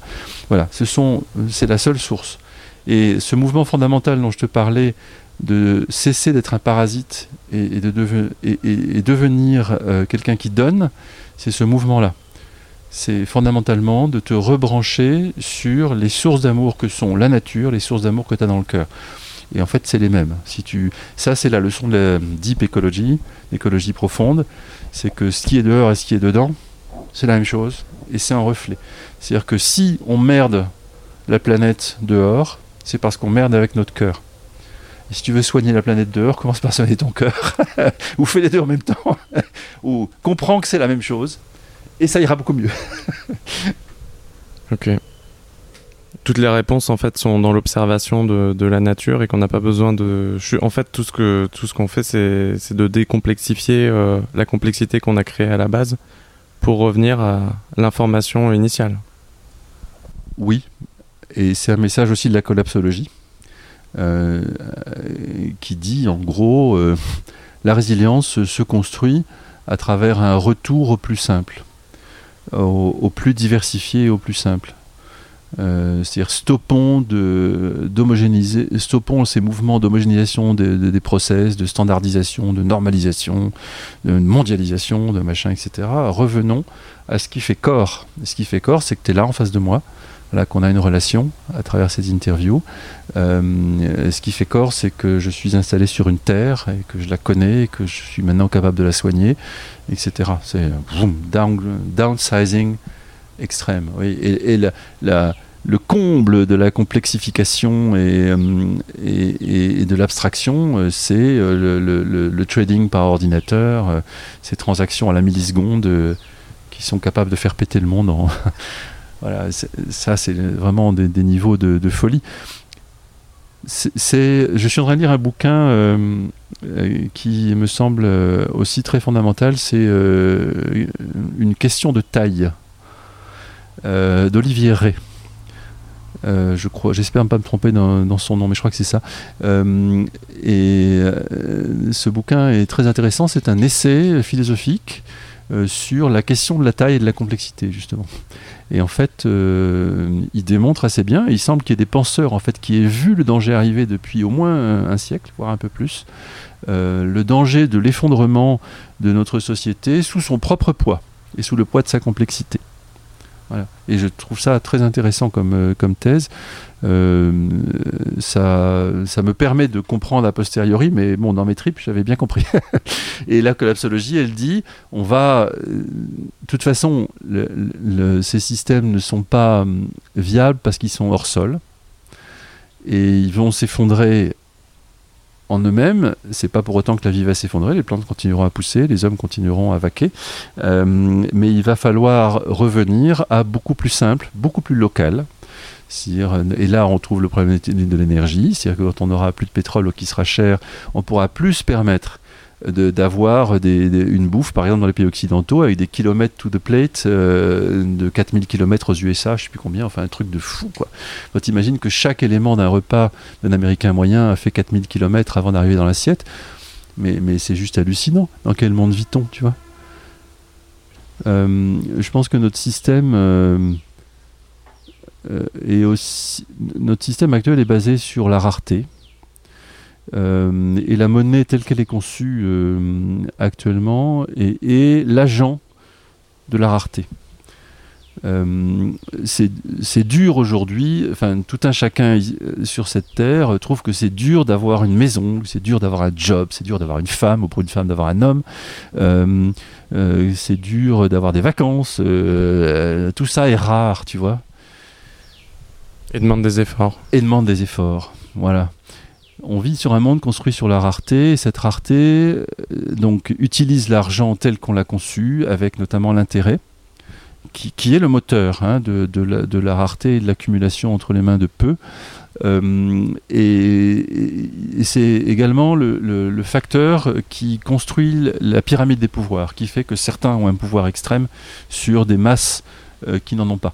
Voilà, ce sont, c'est la seule source. Et ce mouvement fondamental dont je te parlais, de cesser d'être un parasite et, de devenir euh, quelqu'un qui donne, c'est ce mouvement-là. C'est fondamentalement de te rebrancher sur les sources d'amour que sont la nature, les sources d'amour que tu as dans le cœur. Et en fait, c'est les mêmes. Si tu... Ça, c'est la leçon de la deep ecology, l'écologie profonde. C'est que ce qui est dehors et ce qui est dedans, c'est la même chose et c'est un reflet. C'est-à-dire que si on merde la planète dehors, c'est parce qu'on merde avec notre cœur. Et si tu veux soigner la planète dehors, (laughs) commence par soigner ton cœur. (laughs) ou fais les deux en même temps. (laughs) ou comprends que c'est la même chose, et ça ira beaucoup mieux. ok. Toutes les réponses en fait sont dans l'observation de, la nature et qu'on n'a pas besoin de. en fait, tout ce que tout qu'on fait, c'est de décomplexifier euh, la complexité qu'on a créée à la base pour revenir à l'information initiale. Oui, et c'est un message aussi de la collapsologie euh, qui dit en gros euh, la résilience se construit à travers un retour au plus simple, au plus diversifié et au plus simple. Euh, c'est-à-dire stoppons, de, d'homogénéiser, stoppons ces mouvements d'homogénéisation des process, de standardisation, de normalisation, de mondialisation, de machin, etc. Revenons à ce qui fait corps. ce qui fait corps, c'est que tu es là en face de moi, là qu'on a une relation à travers ces interviews. Euh, ce qui fait corps, c'est que je suis installé sur une terre et que je la connais et que je suis maintenant capable de la soigner, etc. C'est down, downsizing extrême. Oui. Et, le comble de la complexification et, et, de l'abstraction, c'est le, trading par ordinateur, ces transactions à la milliseconde qui sont capables de faire péter le monde. (laughs) voilà, ça, c'est vraiment des, niveaux de, folie. Je suis en train de lire un bouquin qui me semble aussi très fondamental, c'est une question de taille d'Olivier Ray. Euh, je crois, j'espère ne pas me tromper dans, son nom, mais je crois que c'est ça. Euh, et euh, ce bouquin est très intéressant. C'est un essai philosophique sur la question de la taille et de la complexité, justement. Et en fait, il démontre assez bien. il semble qu'il y ait des penseurs en fait qui aient vu le danger arriver depuis au moins un siècle, voire un peu plus. le danger de l'effondrement de notre société sous son propre poids et sous le poids de sa complexité. Et je trouve ça très intéressant comme, euh, thèse. Euh, ça, ça me permet de comprendre a posteriori, mais bon, dans mes tripes, j'avais bien compris. (laughs) et la collapsologie, elle dit, on va, euh, de toute façon, ces systèmes ne sont pas viables parce qu'ils sont hors sol, et ils vont s'effondrer en eux-mêmes, c'est pas pour autant que la vie va s'effondrer, les plantes continueront à pousser, les hommes continueront à vaquer, euh, mais il va falloir revenir à beaucoup plus simple, beaucoup plus local. Et là, on trouve le problème de l'énergie, c'est-à-dire que quand on n'aura plus de pétrole qui sera cher, on pourra plus permettre d'avoir une bouffe, par exemple dans les pays occidentaux, avec des kilomètres to the plate, euh, de 4000 km aux USA, je sais plus combien, enfin un truc de fou. Quoi. Quand tu imagines que chaque élément d'un repas d'un Américain moyen a fait 4000 km avant d'arriver dans l'assiette, mais, mais c'est juste hallucinant. Dans quel monde vit-on, tu vois? Euh, Je pense que notre système... Euh, est aussi, notre système actuel est basé sur la rareté, euh, et la monnaie telle qu'elle est conçue euh, actuellement est, l'agent de la rareté. Euh, c'est dur aujourd'hui, enfin tout un chacun sur cette terre trouve que c'est dur d'avoir une maison, c'est dur d'avoir un job, c'est dur d'avoir une femme, ou pour une femme d'avoir un homme, c'est dur d'avoir des vacances, tout ça est rare, tu vois. Et demande des efforts. Et demande des efforts, voilà on vit sur un monde construit sur la rareté, et cette rareté euh, donc utilise l'argent tel qu'on l'a conçu, avec notamment l'intérêt, qui, est le moteur hein, de, la, rareté et de l'accumulation entre les mains de peu. Euh, et, c'est également le, facteur qui construit la pyramide des pouvoirs, qui fait que certains ont un pouvoir extrême sur des masses euh, qui n'en ont pas.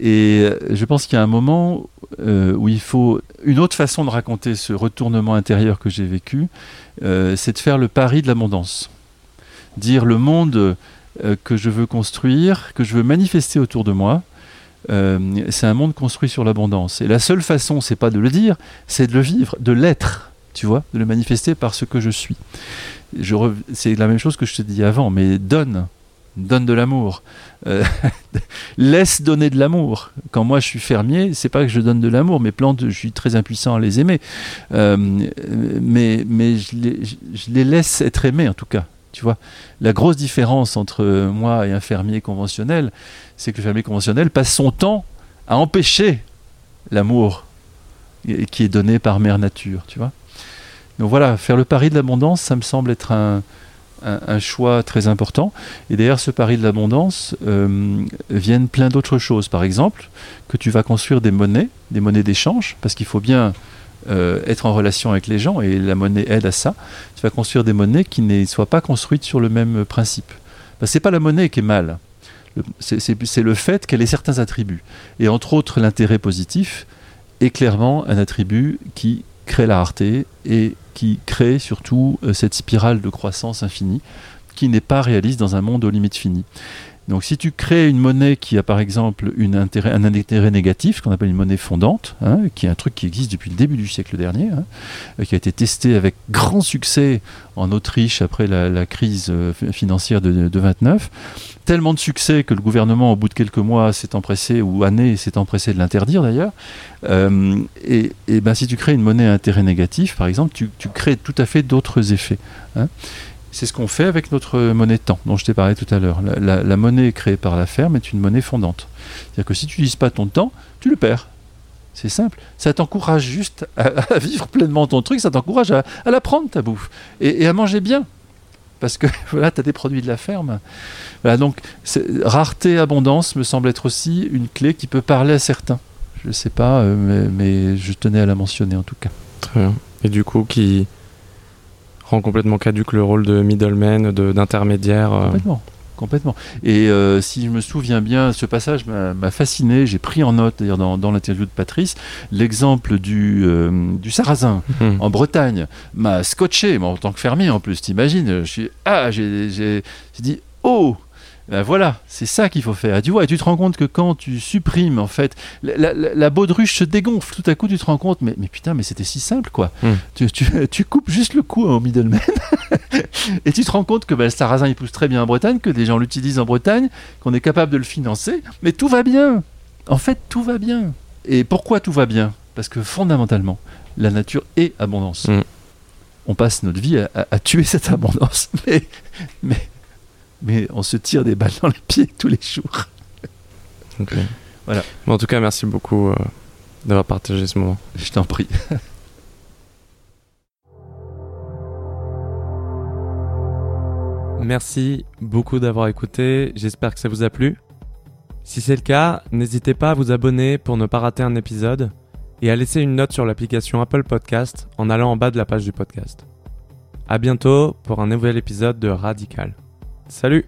Et euh, je pense qu'il y a un moment euh, où il faut une autre façon de raconter ce retournement intérieur que j'ai vécu, euh, c'est de faire le pari de l'abondance. Dire le monde que je veux construire, que je veux manifester autour de moi, c'est un monde construit sur l'abondance. Et la seule façon, c'est pas de le dire, c'est de le vivre, de l'être, tu vois, de le manifester par ce que je suis. C'est la même chose que je te dis avant, mais donne, donne de l'amour. Euh, (laughs) laisse donner de l'amour. Quand moi je suis fermier, c'est pas que je donne de l'amour. Mes plantes, je suis très impuissant à les aimer. Euh, mais mais je les, laisse être aimés en tout cas. Tu vois, la grosse différence entre moi et un fermier conventionnel, c'est que le fermier conventionnel passe son temps à empêcher l'amour qui est donné par mère nature. Tu vois. Donc voilà, faire le pari de l'abondance, ça me semble être un, un, choix très important. Et derrière ce pari de l'abondance euh, viennent plein d'autres choses. Par exemple, que tu vas construire des monnaies, des monnaies d'échange, parce qu'il faut bien euh, être en relation avec les gens et la monnaie aide à ça. Tu vas construire des monnaies qui ne soient pas construites sur le même principe. Ce n'est pas la monnaie qui est mal. C'est le fait qu'elle ait certains attributs. Et entre autres, l'intérêt positif est clairement un attribut qui crée la rareté et qui crée surtout euh, cette spirale de croissance infinie qui n'est pas réaliste dans un monde aux limites finies. Donc si tu crées une monnaie qui a par exemple un intérêt négatif, qu'on appelle une monnaie fondante, hein, qui est un truc qui existe depuis le début du siècle dernier, hein, euh, qui a été testé avec grand succès en Autriche après la, crise euh, financière de, de, 29, tellement de succès que le gouvernement au bout de quelques mois s'est empressé, ou années s'est empressé de l'interdire d'ailleurs, euh, et, ben, si tu crées une monnaie à intérêt négatif par exemple, tu, crées tout à fait d'autres effets. Hein. C'est ce qu'on fait avec notre monnaie temps, dont je t'ai parlé tout à l'heure. La, monnaie créée par la ferme est une monnaie fondante. C'est-à-dire que si tu n'utilises pas ton temps, tu le perds. C'est simple. Ça t'encourage juste à, (laughs) vivre pleinement ton truc, ça t'encourage à, la prendre, ta bouffe, et, à manger bien. Parce que (laughs) voilà, tu as des produits de la ferme. Voilà, donc rareté, abondance me semble être aussi une clé qui peut parler à certains. Je ne sais pas, euh, mais, mais, je tenais à la mentionner en tout cas. Très bien. Et du coup, qui rend complètement caduque le rôle de middleman, d'intermédiaire. Euh. Complètement. Et euh, si je me souviens bien, ce passage m'a fasciné. J'ai pris en note, d'ailleurs, dans, dans l'interview de Patrice, l'exemple du, euh, du sarrasin hmm. en Bretagne m'a scotché, en tant que fermier en plus, t'imagines. Je suis, ah, j'ai dit, oh, ben voilà, c'est ça qu'il faut faire. Et tu vois, et tu te rends compte que quand tu supprimes, en fait, la, baudruche se dégonfle. Tout à coup, tu te rends compte, mais, mais putain, mais c'était si simple, quoi. Hmm. Tu, coupes juste le cou au middleman. (laughs) et tu te rends compte que ben, le sarrasin, il pousse très bien en Bretagne, que des gens l'utilisent en Bretagne, qu'on est capable de le financer. Mais tout va bien. En fait, tout va bien. Et pourquoi tout va bien? Parce que fondamentalement, la nature est abondance. Hmm. On passe notre vie à, tuer cette abondance. (laughs) mais, mais mais on se tire des balles dans les pieds tous les jours. Ok. Voilà. en tout cas, merci beaucoup euh, d'avoir partagé ce moment. Je t'en prie. (laughs) Merci beaucoup d'avoir écouté, j'espère que ça vous a plu. Si c'est le cas, n'hésitez pas à vous abonner pour ne pas rater un épisode et à laisser une note sur l'application Apple Podcast en allant en bas de la page du podcast. A bientôt pour un nouvel épisode de Radical. Salut